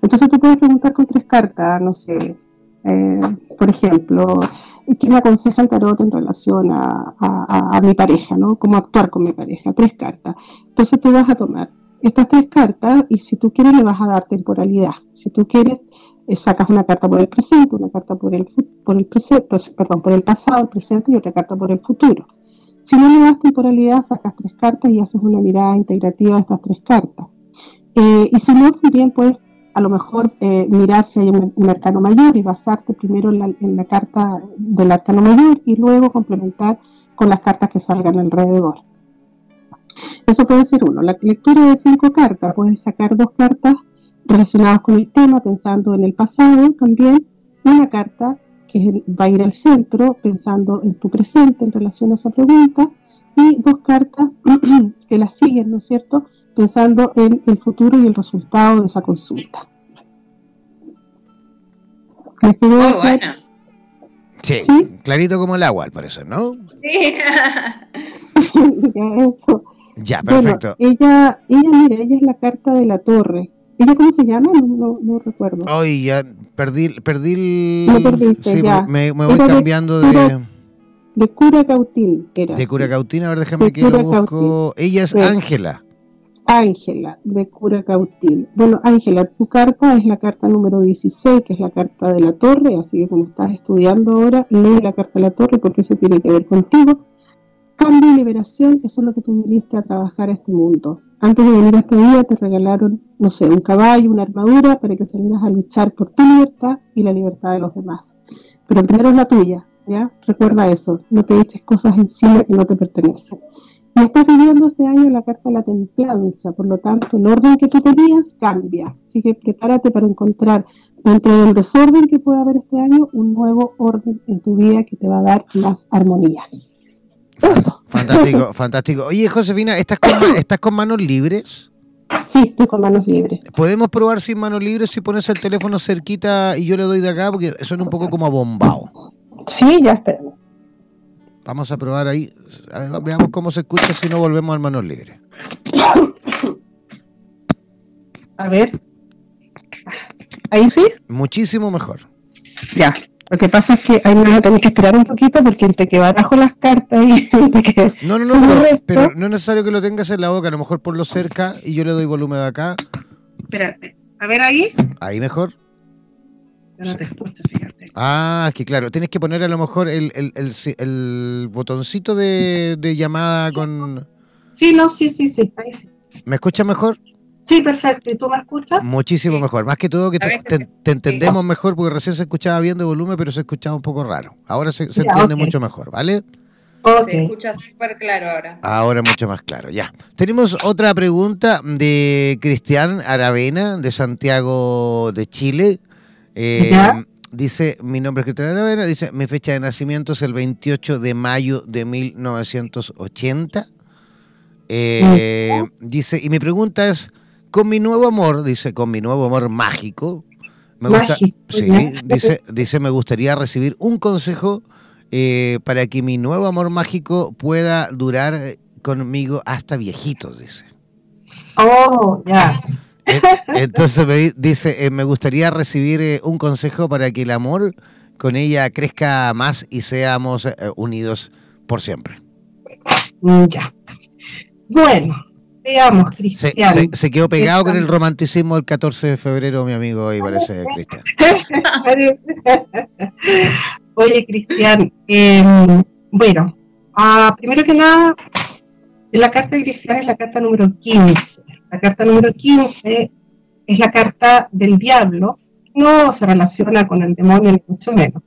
Entonces tú puedes preguntar con tres cartas, no sé, eh, por ejemplo, ¿qué me aconseja el tarot en relación a, mi pareja, ¿no? ¿Cómo actuar con mi pareja? Tres cartas. Entonces tú vas a tomar estas tres cartas y si tú quieres le vas a dar temporalidad. Si tú quieres, eh, sacas una carta por el presente, una carta por el, por el presente, pues, perdón, por el pasado, el presente y otra carta por el futuro. Si no le das temporalidad, sacas tres cartas y haces una mirada integrativa de estas tres cartas. Eh, y si no, también puedes a lo mejor eh, mirar si hay un, arcano mayor y basarte primero en la, carta del arcano mayor y luego complementar con las cartas que salgan alrededor. Eso puede ser uno. La lectura de cinco cartas, puedes sacar dos cartas relacionadas con el tema, pensando en el pasado también, una carta que va a ir al centro pensando en tu presente en relación a esa pregunta, y dos cartas que la siguen, ¿no es cierto?, pensando en el futuro y el resultado de esa consulta. Sí, clarito como el agua, al parecer, ¿no? Sí. ya, perfecto. ella, ella, mira, ella es la carta de la torre. ¿Ella cómo se llama? No, no, recuerdo. Ay, ya perdí, perdí el... sí, Me, voy cambiando de... De Cura Cautín era. De Cura Cautín, a ver, déjame que lo busco. Ella es Ángela. Ángela, de Cura Cautín. Bueno, Ángela, tu carta es la carta número 16, que es la carta de la torre, así que como estás estudiando ahora, lee la carta de la torre porque eso tiene que ver contigo. Cambio y liberación, eso es lo que tú viniste a trabajar a este mundo. Antes de venir a este día te regalaron, no sé, un caballo, una armadura para que salieras a luchar por tu libertad y la libertad de los demás. Pero primero es la tuya, ¿ya? Recuerda eso, no te eches cosas encima que no te pertenecen. Y estás viviendo este año la carta de la templanza, por lo tanto el orden que tú tenías cambia. Así que prepárate para encontrar dentro del desorden que puede haber este año un nuevo orden en tu vida que te va a dar más armonía. Fantástico, fantástico. Oye, Josefina, ¿estás con, ¿estás con manos libres? Sí, estoy con manos libres. ¿Podemos probar sin manos libres si pones el teléfono cerquita y yo le doy de acá? Porque suena un poco como bombao. Sí, ya esperemos. Vamos a probar ahí. veamos cómo se escucha si no volvemos a manos libres. A ver. ¿Ahí sí? Muchísimo mejor. Ya. Lo que pasa es que ahí me voy a tener que esperar un poquito porque entre que barajo las cartas y entre que. No, no, no, pero, no es necesario que lo tengas en la boca, a lo mejor por lo cerca y yo le doy volumen de acá. Espérate, a ver ahí. Ahí mejor. No te escucho, fíjate. Ah, es que claro, tienes que poner a lo mejor el, el, el, el botoncito de, de, llamada con. Sí, no, sí, sí, sí, ahí sí. ¿Me escuchas mejor? Sí, perfecto. ¿Y tú me escuchas? Muchísimo mejor. Más que todo que te, entendemos mejor porque recién se escuchaba bien de volumen, pero se escuchaba un poco raro. Ahora se, entiende mucho mejor, ¿vale? Se escucha súper claro ahora. Ahora mucho más claro, ya. Tenemos otra pregunta de Cristian Aravena, de Santiago de Chile. Eh, dice, mi nombre es Cristian Aravena, dice, mi fecha de nacimiento es el 28 de mayo de 1980. Eh, dice, y mi pregunta es, con mi nuevo amor, dice, con mi nuevo amor mágico, mágico. Sí, dice, dice, me gustaría recibir un consejo eh, para que mi nuevo amor mágico pueda durar conmigo hasta viejitos, dice. Oh, ya. Entonces me dice, eh, me gustaría recibir un consejo para que el amor con ella crezca más y seamos unidos por siempre. Mm, ya. Bueno, veamos, Cristian. Se, quedó pegado con el romanticismo el 14 de febrero, mi amigo, ahí parece, Cristian. Oye, Cristian, em, bueno, ah, primero que nada, la carta de Cristian es la carta número 15. La carta número 15 es la carta del diablo, no se relaciona con el demonio ni mucho menos.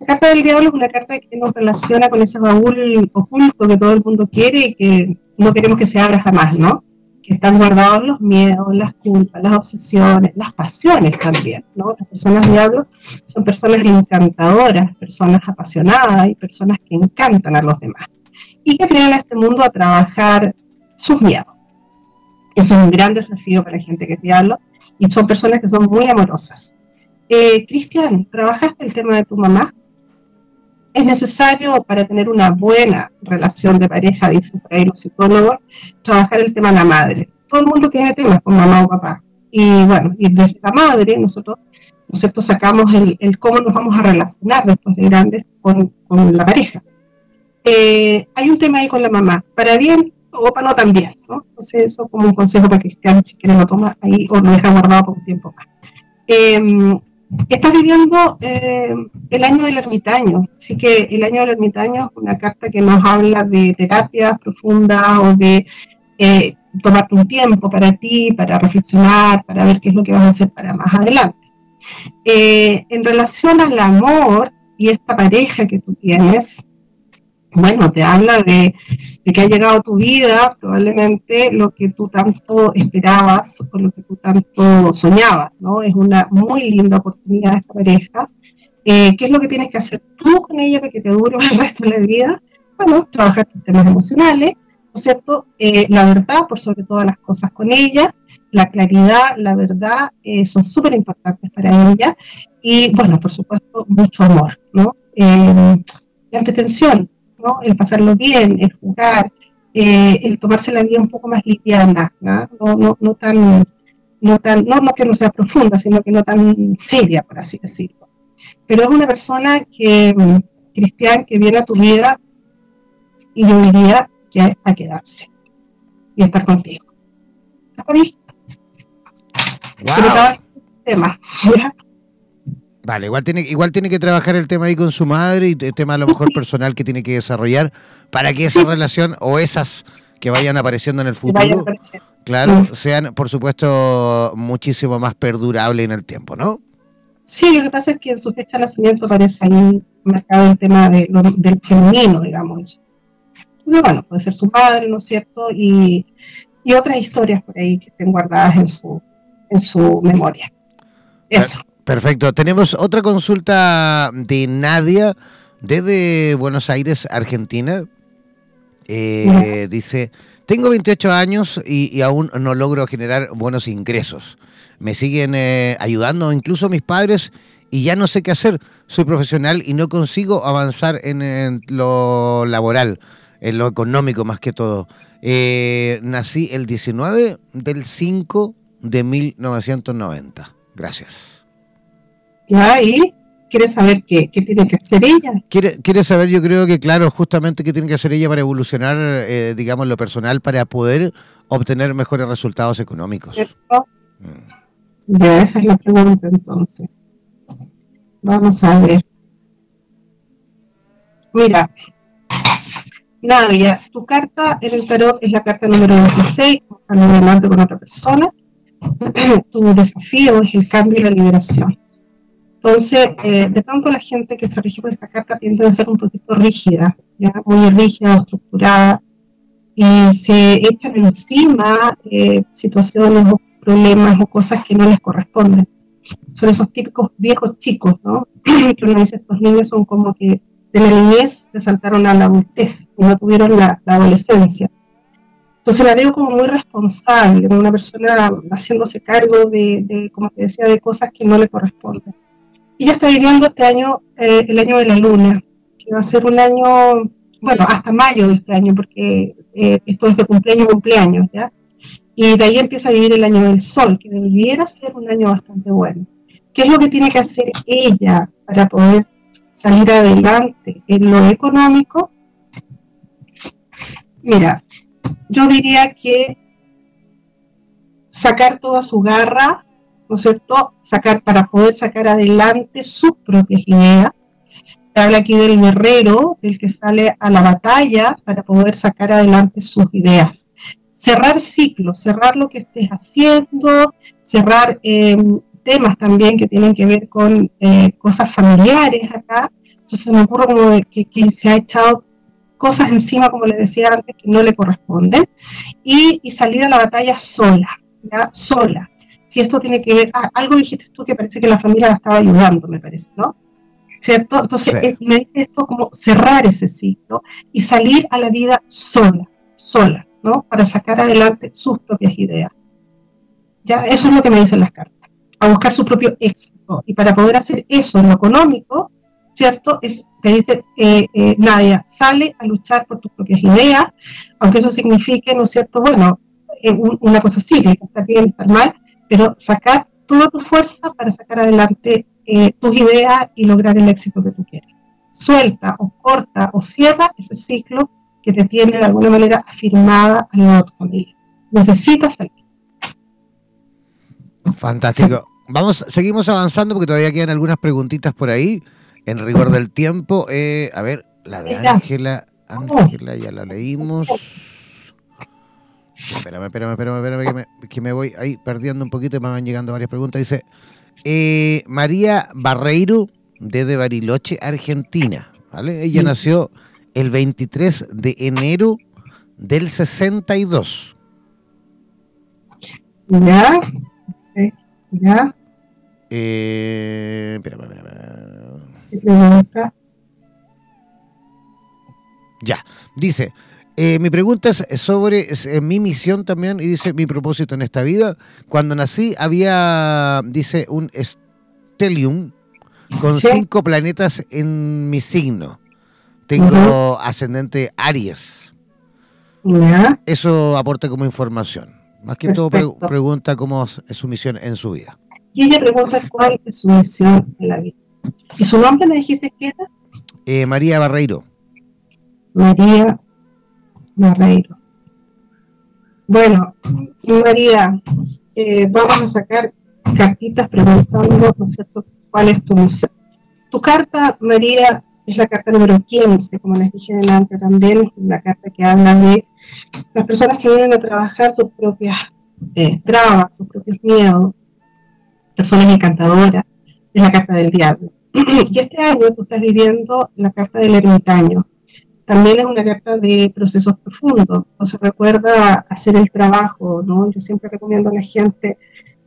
La carta del diablo es una carta que nos relaciona con ese baúl oculto que todo el mundo quiere y que no queremos que se abra jamás, ¿no? Que están guardados los miedos, las culpas, las obsesiones, las pasiones también, ¿no? Las personas diablos son personas encantadoras, personas apasionadas y personas que encantan a los demás y que vienen a este mundo a trabajar sus miedos. Eso es un gran desafío para la gente que es diablo y son personas que son muy amorosas. Eh, Cristian, ¿trabajaste el tema de tu mamá? es necesario para tener una buena relación de pareja, dice por ahí los psicólogos, trabajar el tema de la madre. Todo el mundo tiene temas con mamá o papá. Y bueno, y desde la madre nosotros, nosotros sacamos el, cómo nos vamos a relacionar después de grandes con, la pareja. Eh, hay un tema ahí con la mamá, para bien o para no también, ¿no? Entonces eso como un consejo para Cristian, si quiere lo toma ahí o lo deja guardado por un tiempo más. Eh, Estás viviendo eh, el año del ermitaño, así que el año del ermitaño es una carta que nos habla de terapias profundas o de eh, tomarte un tiempo para ti, para reflexionar, para ver qué es lo que vas a hacer para más adelante. Eh, en relación al amor y esta pareja que tú tienes, bueno, te habla de, que ha llegado tu vida probablemente lo que tú tanto esperabas o lo que tú tanto soñabas, ¿no? Es una muy linda oportunidad esta pareja. Eh, ¿Qué es lo que tienes que hacer tú con ella para que te dure el resto de la vida? Bueno, trabajar tus temas emocionales, ¿no es cierto? Eh, la verdad, por sobre todas las cosas con ella, la claridad, la verdad, eh, son súper importantes para ella. Y, bueno, por supuesto, mucho amor, ¿no? la entretención, el pasarlo bien, el jugar, eh, el tomarse la vida un poco más liviana, ¿no? No, no, tan, no tan, no, que no sea profunda, sino que no tan seria, por así decirlo. Pero es una persona que, cristiana, que viene a tu vida y yo diría que a quedarse y estar contigo. ¿Está visto? Wow. Tema, Vale, igual tiene, igual tiene que trabajar el tema ahí con su madre y el tema a lo mejor personal que tiene que desarrollar para que esa relación o esas que vayan apareciendo en el futuro, claro, sean por supuesto muchísimo más perdurables en el tiempo, ¿no? Sí, lo que pasa es que en su fecha de nacimiento aparece ahí marcado el tema de, del femenino, digamos. Entonces, bueno, puede ser su padre, ¿no es cierto? Y, y otras historias por ahí que estén guardadas en su, en su memoria. Eso. Perfecto. Tenemos otra consulta de Nadia desde Buenos Aires, Argentina. Eh, dice, tengo 28 años y, aún no logro generar buenos ingresos. Me siguen eh, ayudando incluso mis padres y ya no sé qué hacer. Soy profesional y no consigo avanzar en, lo laboral, en lo económico más que todo. Eh, nací el 19 del 5 de 1990. Gracias. Ya, y quiere saber qué, qué tiene que hacer ella. Quiere, quiere saber, yo creo que, claro, justamente qué tiene que hacer ella para evolucionar, eh, digamos, lo personal, para poder obtener mejores resultados económicos. Mm. Ya, esa es la pregunta entonces. Vamos a ver. Mira, Nadia, tu carta en el tarot es la carta número 16, vamos a adelante con otra persona. tu desafío es el cambio y la liberación. Entonces, eh, de pronto la gente que se rige por esta carta tiende a ser un poquito rígida, ¿ya? muy rígida, estructurada, y se echan encima eh, situaciones o problemas o cosas que no les corresponden. Son esos típicos viejos chicos, ¿no? que uno dice, estos niños son como que de la niñez se saltaron a la adultez y no tuvieron la, adolescencia. Entonces la veo como muy responsable, como una persona haciéndose cargo de, como te decía, de cosas que no le corresponden. Y ella está viviendo este año, eh, el año de la luna, que va a ser un año, bueno, hasta mayo de este año, porque eh, esto es de cumpleaños cumpleaños, ¿ya? Y de ahí empieza a vivir el año del sol, que debiera ser un año bastante bueno. ¿Qué es lo que tiene que hacer ella para poder salir adelante en lo económico? Mira, yo diría que sacar toda su garra, ¿no es cierto? Sacar para poder sacar adelante sus propias ideas. Habla aquí del guerrero, el que sale a la batalla para poder sacar adelante sus ideas. Cerrar ciclos, cerrar lo que estés haciendo, cerrar em, temas también que tienen que ver con eh, cosas familiares acá. Entonces me ocurre como que, se ha echado cosas encima, como le decía antes, que no le corresponden, y, salir a la batalla sola, sola. Si esto tiene que ver, ah, algo dijiste tú que parece que la familia la estaba ayudando, me parece, ¿no? ¿Cierto? Entonces, eh, me dice esto como cerrar ese ciclo y salir a la vida sola, sola, ¿no? Para sacar adelante sus propias ideas. Ya, eso es lo que me dicen las cartas, a buscar su propio éxito. Y para poder hacer eso en lo económico, ¿cierto? Es te dice, eh, eh, Nadia, sale a luchar por tus propias ideas, aunque eso signifique, ¿no es cierto? Bueno, eh, una cosa sí, que está bien, estar mal, pero sacar toda tu fuerza para sacar adelante eh, tus ideas y lograr el éxito que tú quieres. Suelta o corta o cierra ese ciclo que te tiene de alguna manera afirmada al lado de tu familia. Necesitas salir. Fantástico. Vamos, seguimos avanzando porque todavía quedan algunas preguntitas por ahí en rigor del tiempo. Eh, a ver, la de Ángela. Ángela, ya la leímos. Espérame, espérame, espérame, espérame que, me, que me, voy ahí perdiendo un poquito y me van llegando varias preguntas. Dice eh, María Barreiro, desde Bariloche, Argentina. ¿vale? Ella nació el 23 de enero del 62. Ya, sí, ya. Eh, espérame, espérame. Ya, dice, eh, mi pregunta es sobre eh, mi misión también y dice mi propósito en esta vida. Cuando nací había, dice, un stellium con cinco planetas en mi signo. Tengo ascendente Aries. Eso aporta como información. Más que todo pregunta cómo es su misión en su vida. Y ella pregunta cuál es su misión en la vida. ¿Y su nombre me dijiste que era? Eh, María Barreiro. María Barreiro. Bueno, María, eh, vamos a sacar cartitas preguntando, ¿no es cierto?, cuál es tu misión. Tu carta, María, es la carta número 15, como les dije delante también, la carta que habla de las personas que vienen a trabajar sus propias eh, trabas, sus propios miedos, personas encantadoras, es la carta del diablo. Y este año tú estás viviendo la carta del ermitaño. También es una carta de procesos profundos. O se recuerda hacer el trabajo, ¿no? Yo siempre recomiendo a la gente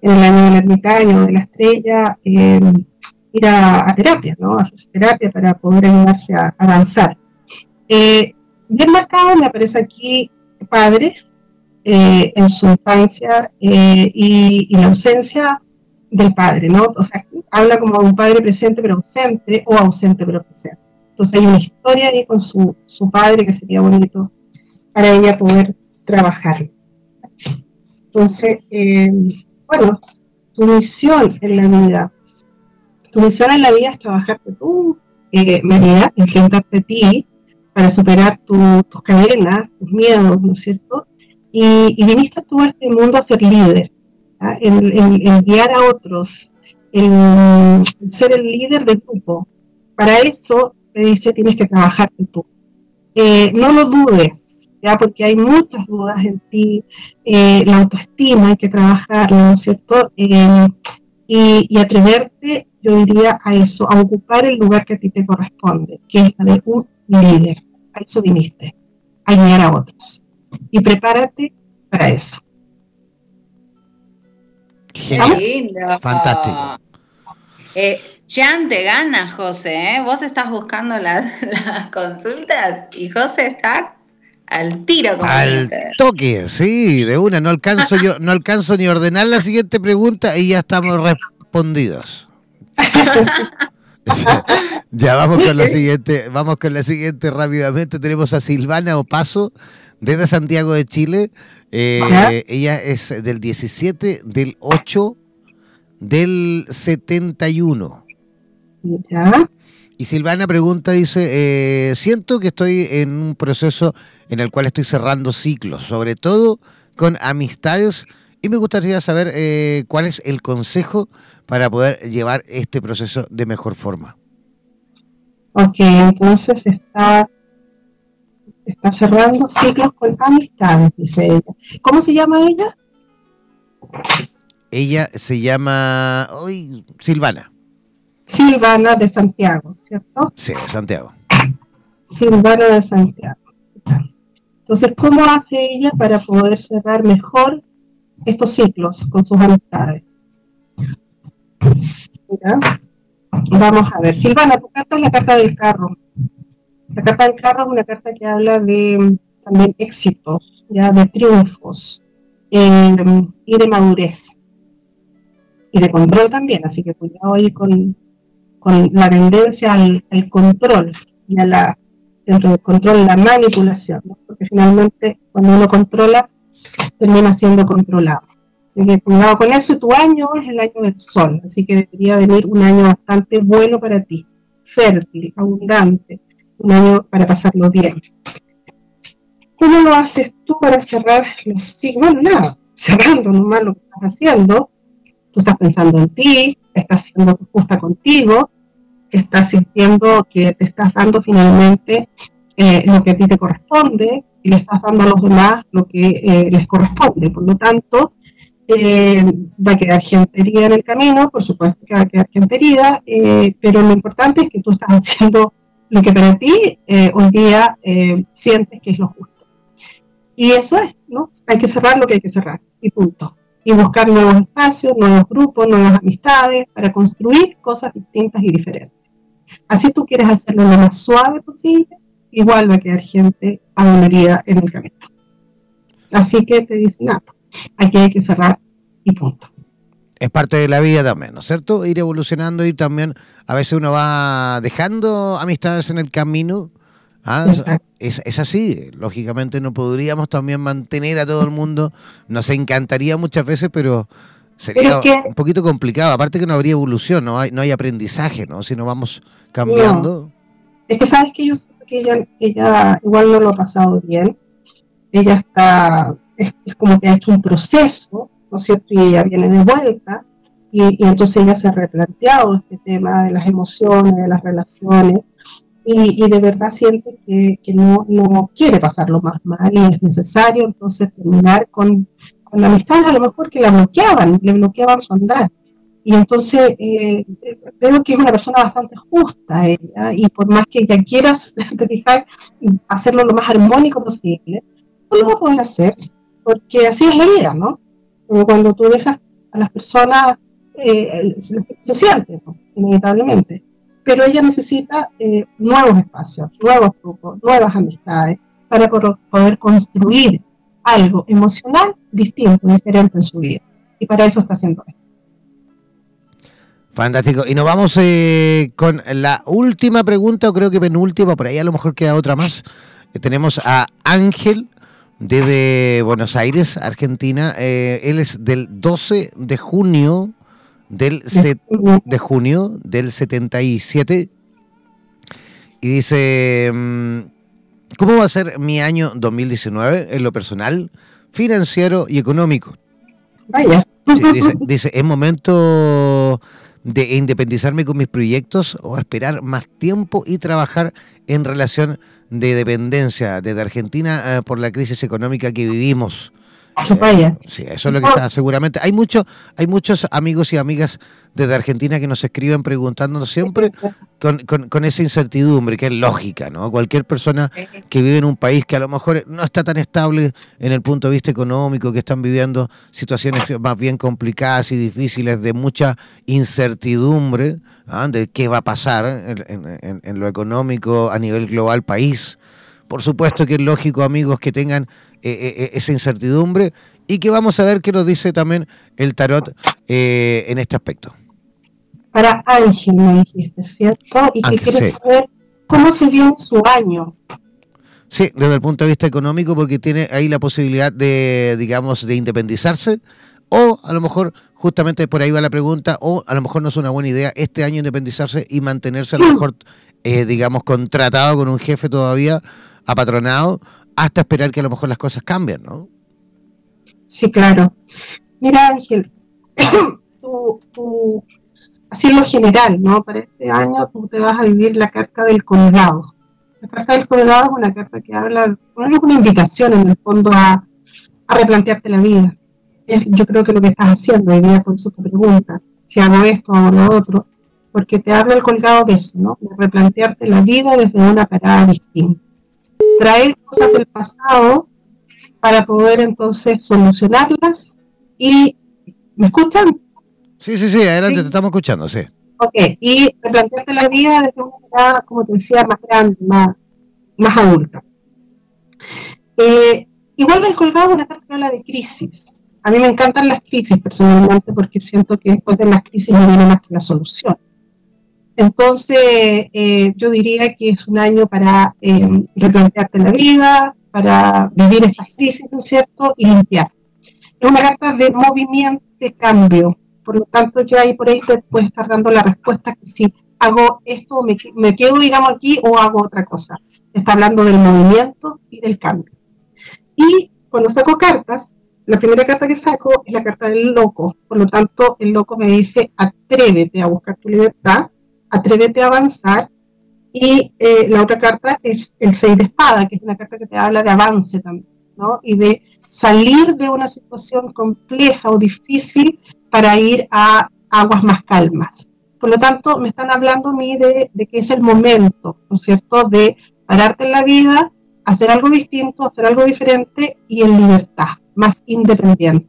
en el año del ermitaño, de la estrella, em, ir a, terapia, ¿no? Hacer terapia para poder ayudarse a, avanzar. Eh, bien marcado me aparece aquí padre eh, en su infancia eh, y, y la ausencia del padre, ¿no? O sea, habla como de un padre presente pero ausente o ausente pero presente. Entonces hay una historia ahí con su, su padre que sería bonito para ella poder trabajar. Entonces, eh, bueno, tu misión en la vida, tu misión en la vida es trabajarte tú, eh, María, enfrentarte a ti para superar tus cadenas, tus miedos, ¿no es cierto? Y, viniste tú a este mundo a ser líder, el, guiar a otros, el, ser el líder del grupo. Para eso, te dice, tienes que trabajarte tú. Eh, no lo dudes, ya porque hay muchas dudas en ti, eh, la autoestima hay que trabajarla, ¿no es cierto? Eh, y, atreverte, yo diría, a eso, a ocupar el lugar que a ti te corresponde, que es la de un líder. A eso viniste, a guiar a otros. Y prepárate para eso. Genial. Fantástico. Eh, Jan te gana, José. ¿eh? Vos estás buscando las, consultas y José está al tiro. Como al toque, sí, de una. No alcanzo yo, no alcanzo ni ordenar la siguiente pregunta y ya estamos respondidos. ya vamos con la siguiente, vamos con la siguiente rápidamente. Tenemos a Silvana Opaso desde Santiago de Chile. Eh, ella es del 17 del 8 del 71. ¿Ya? Y Silvana pregunta, dice, eh, siento que estoy en un proceso en el cual estoy cerrando ciclos, sobre todo con amistades, y me gustaría saber eh, cuál es el consejo para poder llevar este proceso de mejor forma. Ok, entonces está, está cerrando ciclos con amistades, dice ella. ¿Cómo se llama ella? Ella se llama Silvana. Silvana de Santiago, ¿cierto? Sí, de Santiago. Silvana de Santiago. Entonces, ¿cómo hace ella para poder cerrar mejor estos ciclos con sus amistades? Vamos a ver. Silvana, tu carta es la carta del carro. La carta del carro es una carta que habla de también éxitos, ya de triunfos eh, y de madurez y de control también, así que cuidado ahí con, con la tendencia al, control y a la, dentro del control, la manipulación, porque finalmente cuando uno controla, termina siendo controlado. Así que cuidado con eso, tu año es el año del sol, así que debería venir un año bastante bueno para ti, fértil, abundante, un año para pasarlo bien. ¿Cómo lo haces tú para cerrar los signos? Bueno, nada, cerrando nomás lo que estás haciendo, tú estás pensando en ti, estás siendo justa contigo, estás sintiendo que te estás dando finalmente eh, lo que a ti te corresponde y le estás dando a los demás lo que eh, les corresponde. Por lo tanto, eh, va a quedar gente herida en el camino, por supuesto que va a quedar gente herida, pero lo importante es que tú estás haciendo lo que para ti hoy día sientes que es lo justo. Y eso es, ¿no? Hay que cerrar lo que hay que cerrar, y punto y buscar nuevos espacios, nuevos grupos, nuevas amistades para construir cosas distintas y diferentes. Así tú quieres hacerlo lo más suave posible, igual va a quedar gente adolorida en el camino. Así que te dicen, nada, aquí hay que cerrar y punto. Es parte de la vida también, ¿no es cierto? Ir evolucionando, ir también, a veces uno va dejando amistades en el camino Ah, es, así, lógicamente no podríamos también mantener a todo el mundo, nos encantaría muchas veces, pero sería un poquito complicado, aparte que no habría evolución, no hay, no hay aprendizaje, ¿no? Si no vamos cambiando. Es que sabes que yo que ella, ella igual no lo ha pasado bien, ella está, es, como que ha hecho un proceso, ¿no es cierto? Y ella viene de vuelta, y, y entonces ella se ha replanteado este tema de las emociones, de las relaciones, y, de verdad siente que, no, no, quiere pasarlo más mal y es necesario entonces terminar con, con amistades a lo mejor que la bloqueaban, le bloqueaban su andar. Y entonces eh, veo que es una persona bastante justa ella, y por más que ella quieras fijar, hacerlo lo más armónico posible, no lo va a poder hacer, porque así es la vida, ¿no? Como cuando tú dejas a las personas, eh, se, se, siente, inevitablemente pero ella necesita eh, nuevos espacios, nuevos grupos, nuevas amistades para poder construir algo emocional distinto, diferente en su vida. Y para eso está haciendo esto. Fantástico. Y nos vamos eh, con la última pregunta, o creo que penúltima, por ahí a lo mejor queda otra más. Eh, tenemos a Ángel desde Buenos Aires, Argentina. él es del 12 de junio del de junio del 77 y dice, mm, ¿cómo va a ser mi año 2019 en lo personal, financiero y económico? Vaya. dice, dice, ¿es momento de independizarme con mis proyectos o esperar más tiempo y trabajar en relación de dependencia desde Argentina eh, por la crisis económica que vivimos? Vaya. Sí, eso es lo que está seguramente. Hay muchos, hay muchos amigos y amigas desde Argentina que nos escriben preguntándonos siempre con, con, esa incertidumbre, que es lógica, ¿no? Cualquier persona que vive en un país que a lo mejor no está tan estable en el punto de vista económico, que están viviendo situaciones más bien complicadas y difíciles, de mucha incertidumbre ¿ah? de qué va a pasar en, en lo económico a nivel global país por supuesto que es lógico, amigos, que tengan esa incertidumbre y que vamos a ver qué nos dice también el tarot en este aspecto. Para Ángel me dijiste, ¿cierto? Y que quiere saber cómo se viene su año. Sí, desde el punto de vista económico, porque tiene ahí la posibilidad de, digamos, de independizarse, o a lo mejor, justamente por ahí va la pregunta, o a lo mejor no es una buena idea este año independizarse y mantenerse a lo mejor, eh, digamos, contratado con un jefe todavía apatronado, hasta esperar que a lo mejor las cosas cambien, ¿no? Sí, claro. Mira, Ángel, así en lo general, ¿no? Para este año tú te vas a vivir la carta del colgado. La carta del colgado es una carta que habla, es una invitación en el fondo a, replantearte la vida. yo creo que lo que estás haciendo hoy día, eso te pregunta, si hago esto o hago lo otro, porque te habla el colgado de eso, ¿no? De replantearte la vida desde una parada distinta. Traer cosas del pasado para poder entonces solucionarlas y ¿me escuchan? Sí, sí, sí, adelante, te estamos escuchando, sí. Ok, y replantearte la vida desde una como te decía, más grande, más, más adulta. Eh, igual el colgado una carta habla de crisis. A mí me encantan las crisis personalmente porque siento que después de las crisis no viene más que la solución. Entonces, eh, yo diría que es un año para eh, replantearte la vida, para vivir estas crisis, ¿no es cierto? Y limpiar. Es una carta de movimiento, de cambio, por lo tanto, yo ahí por ahí te puedo estar dando la respuesta que si hago esto, me, me quedo, digamos, aquí o hago otra cosa. Está hablando del movimiento y del cambio. Y cuando saco cartas, la primera carta que saco es la carta del loco. Por lo tanto, el loco me dice, atrévete a buscar tu libertad, atrévete a avanzar. Y eh, la otra carta es el 6 de espada, que es una carta que te habla de avance también, ¿no? Y de salir de una situación compleja o difícil para ir a aguas más calmas. Por lo tanto, me están hablando a mí de, que es el momento, ¿no es cierto?, de pararte en la vida, hacer algo distinto, hacer algo diferente y en libertad, más independiente.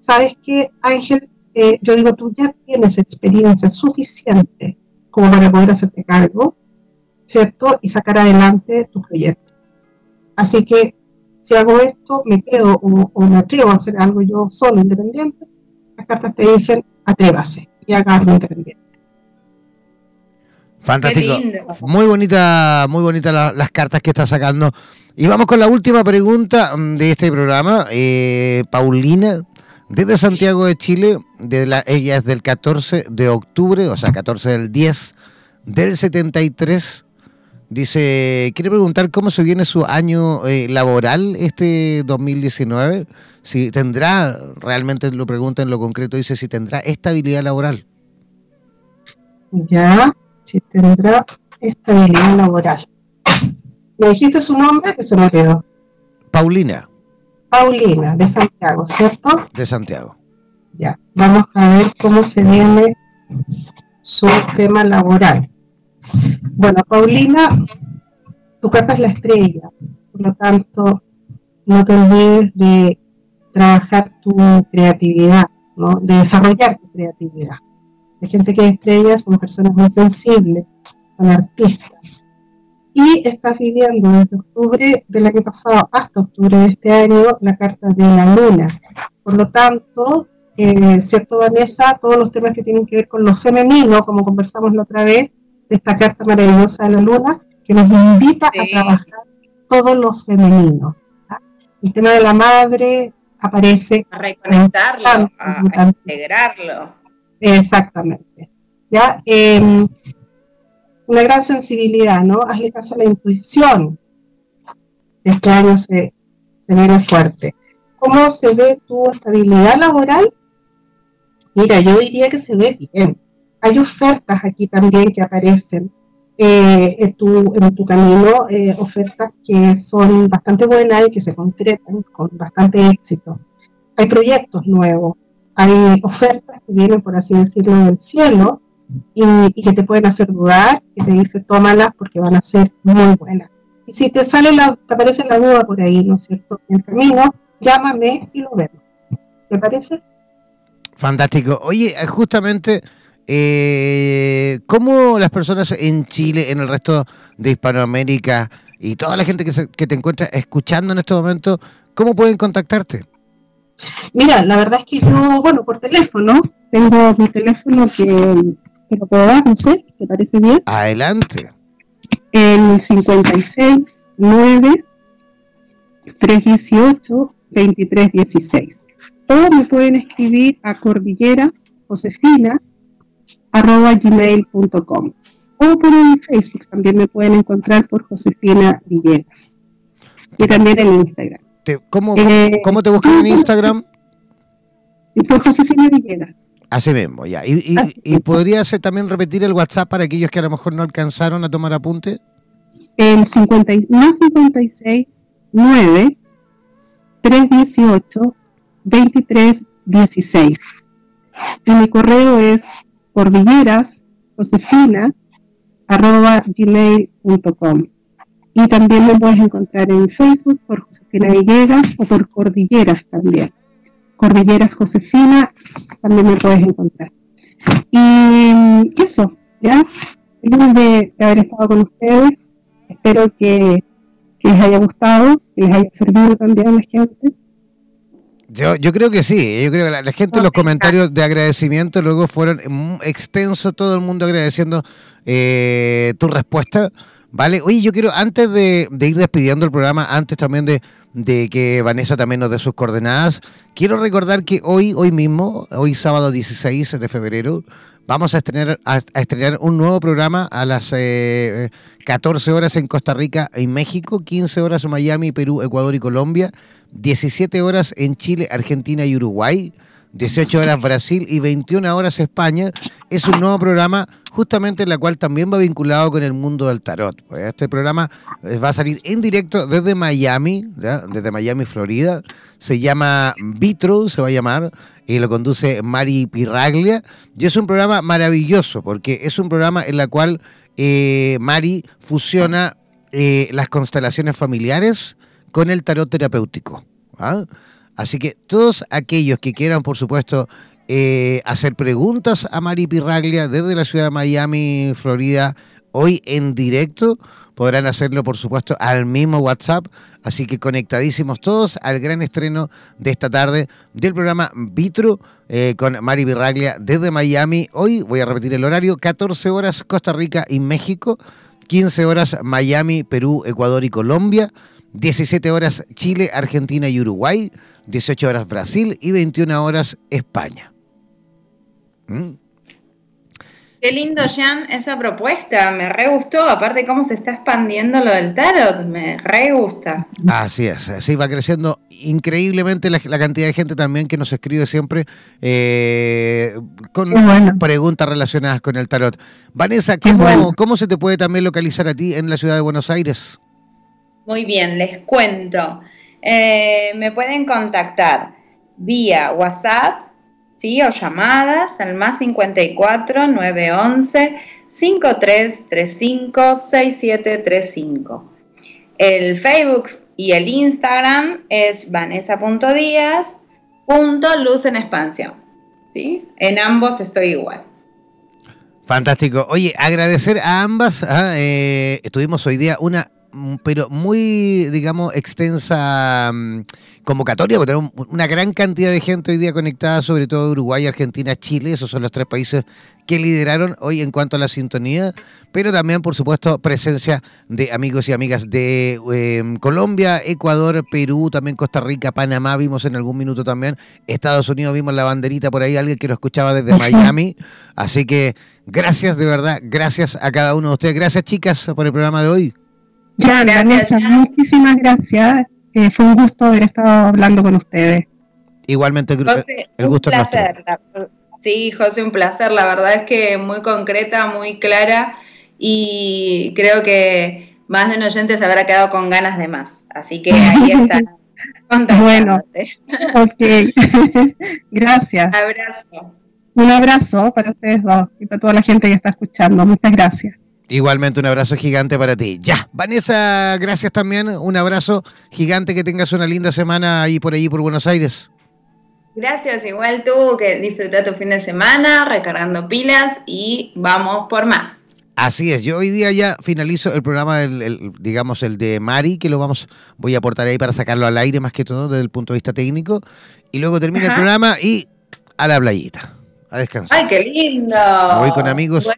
¿Sabes qué, Ángel? Eh, yo digo, tú ya tienes experiencia suficiente como para poder hacerte cargo, ¿cierto? Y sacar adelante tu proyecto. Así que si hago esto, me quedo o, o me atrevo a hacer algo yo solo, independiente, las cartas te dicen atrévase y haga independiente. Fantástico. Muy bonita, muy bonita las cartas que está sacando. Y vamos con la última pregunta mm, de este programa. Eh, Paulina, desde Santiago de Chile, de la, ella es del 14 de octubre, o sea, 14 del 10 del 73. Dice, quiere preguntar cómo se viene su año eh, laboral este 2019. Si tendrá, realmente lo pregunta en lo concreto, dice si tendrá estabilidad laboral. Ya, si tendrá estabilidad laboral. ¿Me dijiste su nombre? Que se me quedó. Paulina. Paulina, de Santiago, ¿cierto? De Santiago. Ya, vamos a ver cómo se viene su tema laboral. Bueno, Paulina, tu carta es la estrella, por lo tanto, no te olvides de trabajar tu creatividad, ¿no? de desarrollar tu creatividad. La gente que es estrella son personas muy sensibles, son artistas. Y estás viviendo desde octubre del año pasado hasta octubre de este año la carta de la luna. Por lo tanto, eh, ¿cierto, Vanessa? Todos los temas que tienen que ver con lo femenino, como conversamos la otra vez, esta carta maravillosa de la luna que nos invita a trabajar todo lo femenino. El tema de la madre aparece. A reconectarlo, a, integrarlo. Exactamente. ¿Ya? Em, una gran sensibilidad, ¿no? Hazle caso a la intuición. Este año se, se fuerte. ¿Cómo se ve tu estabilidad laboral? Mira, yo diría que se ve bien hay ofertas aquí también que aparecen eh, en, tu, en, tu, camino, eh, ofertas que son bastante buenas y que se concretan con bastante éxito. Hay proyectos nuevos, hay ofertas que vienen, por así decirlo, del cielo y, que te pueden hacer dudar, que te dice tómalas porque van a ser muy buenas. Y si te sale la, te aparece la duda por ahí, ¿no es cierto? En el camino, llámame y lo vemos. ¿Te parece? Fantástico. Oye, justamente eh, ¿Cómo las personas en Chile, en el resto de Hispanoamérica, y toda la gente que, que te encuentra escuchando en este momento, ¿cómo pueden contactarte? Mira, la verdad es que yo, bueno, por teléfono, tengo mi teléfono que, que lo puedo dar, no sé, ¿te parece bien? Adelante. El 56 9 318 2316. O me pueden escribir a cordilleras josefina arroba gmail.com o por Facebook también me pueden encontrar por Josefina Villegas y también en Instagram. ¿cómo, eh, ¿Cómo te buscan en Instagram? Por Josefina Villegas. Así mismo, ya. ¿Y, y, podrías también repetir el WhatsApp para aquellos que a lo mejor no alcanzaron a tomar apunte? El 50, 56 9 318 2316. Y mi correo es cordilleras josefina arroba gmail.com. Y también me puedes encontrar en Facebook por Josefina Villegas o por Cordilleras también. Cordilleras Josefina también me puedes encontrar. Y eso, ¿ya? Feliz de, haber estado con ustedes. Espero que, les haya gustado, que les haya servido también a la gente. Yo, yo creo que sí, yo creo que la, gente, los comentarios de agradecimiento luego fueron extensos, todo el mundo agradeciendo eh, tu respuesta. Vale, oye, yo quiero, antes de, ir despidiendo el programa, antes también de, de, que Vanessa también nos dé sus coordenadas, quiero recordar que hoy, hoy mismo, hoy sábado 16 de febrero, vamos a estrenar, un nuevo programa a las 14 eh, horas en Costa Rica y México, 15 horas en Miami, Perú, Ecuador y Colombia, 17 horas en Chile, Argentina y Uruguay. 18 horas Brasil y 21 horas España, es un nuevo programa justamente en la cual también va vinculado con el mundo del tarot. Pues este programa eh, va a salir en directo desde Miami, desde Miami, Florida. Se llama Vitro, se va a llamar, y lo conduce Mari Pirraglia. Y es un programa maravilloso, porque es un programa en el cual eh, Mari fusiona eh, las constelaciones familiares con el tarot terapéutico. ¿ah? Así que todos aquellos que quieran, por supuesto, eh, hacer preguntas a Mari Pirraglia desde la ciudad de Miami, Florida, hoy en directo, podrán hacerlo, por supuesto, al mismo WhatsApp. Así que conectadísimos todos al gran estreno de esta tarde del programa Vitro eh, con Mari Pirraglia desde Miami. Hoy voy a repetir el horario, 14 horas Costa Rica y México, 15 horas Miami, Perú, Ecuador y Colombia. 17 horas Chile, Argentina y Uruguay, 18 horas Brasil y 21 horas España. ¿Mm? Qué lindo, Jan, esa propuesta. Me re gustó. Aparte, cómo se está expandiendo lo del tarot. Me re gusta. Así es. Así va creciendo increíblemente la, cantidad de gente también que nos escribe siempre eh, con preguntas relacionadas con el tarot. Vanessa, ¿cómo, ¿cómo se te puede también localizar a ti en la ciudad de Buenos Aires? Muy bien, les cuento. Eh, me pueden contactar vía WhatsApp, ¿sí? O llamadas al más 54 911 5335 6735. El Facebook y el Instagram es vanessa.díaz.luz en expansión. ¿sí? En ambos estoy igual. Fantástico. Oye, agradecer a ambas. ¿ah? Eh, hoy día una pero muy, digamos, extensa mm, convocatoria, porque tenemos una gran cantidad de gente hoy día conectada, sobre todo Uruguay, Argentina, Chile, esos son los tres países que lideraron hoy en cuanto a la sintonía, pero también, por supuesto, presencia de amigos y amigas de em, Colombia, Ecuador, Perú, también Costa Rica, Panamá, vimos en algún minuto también, Estados Unidos, vimos la banderita por ahí, alguien que lo escuchaba desde Miami, así que gracias de verdad, gracias a cada uno de ustedes, gracias chicas por el programa de hoy. Ya, gracias, muchísimas gracias. Eh, fue un gusto haber estado hablando con ustedes. Igualmente, el gusto un placer. sí, José, un placer. La verdad es que muy concreta, muy clara y creo que más de un oyente se habrá quedado con ganas de más. Así que ahí está. bueno, ok. gracias. Abrazo. Un abrazo para ustedes dos y para toda la gente que está escuchando. Muchas gracias. Igualmente un abrazo gigante para ti. Ya, Vanessa, gracias también. Un abrazo gigante, que tengas una linda semana ahí por allí por Buenos Aires. Gracias, igual tú, que disfruta tu fin de semana, recargando pilas y vamos por más. Así es, yo hoy día ya finalizo el programa, el, digamos, el de Mari, que lo vamos, voy a aportar ahí para sacarlo al aire más que todo desde el punto de vista técnico. Y luego termina el programa y a la playita, a descansar. ¡Ay, qué lindo! Voy con amigos,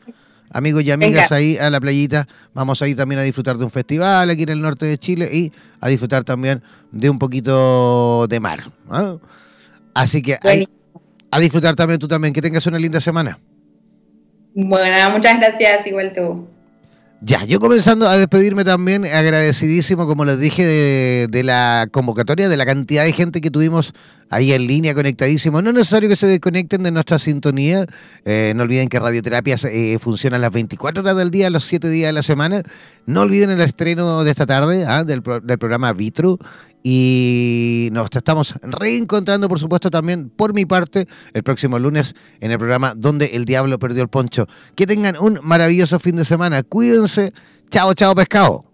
amigos y amigas ahí a la playita. Vamos a ir también a disfrutar de un festival aquí en el norte de Chile y a disfrutar también de un poquito de mar. ¿ah? Así que ahí, a disfrutar también tú también. Que tengas una linda semana. Bueno, muchas gracias, igual tú. Ya, yo comenzando a despedirme también, agradecidísimo, como les dije, de, la convocatoria, de la cantidad de gente que tuvimos ahí en línea, conectadísimo. No es necesario que se desconecten de nuestra sintonía. Eh, no olviden que Radioterapia eh, funciona las 24 horas del día, los 7 días de la semana. No olviden el estreno de esta tarde ¿ah? del, del programa Vitru y nos estamos reencontrando, por supuesto, también por mi parte el próximo lunes en el programa Donde el Diablo Perdió el Poncho. Que tengan un maravilloso fin de semana. Cuídense. Chao, chao, pescado.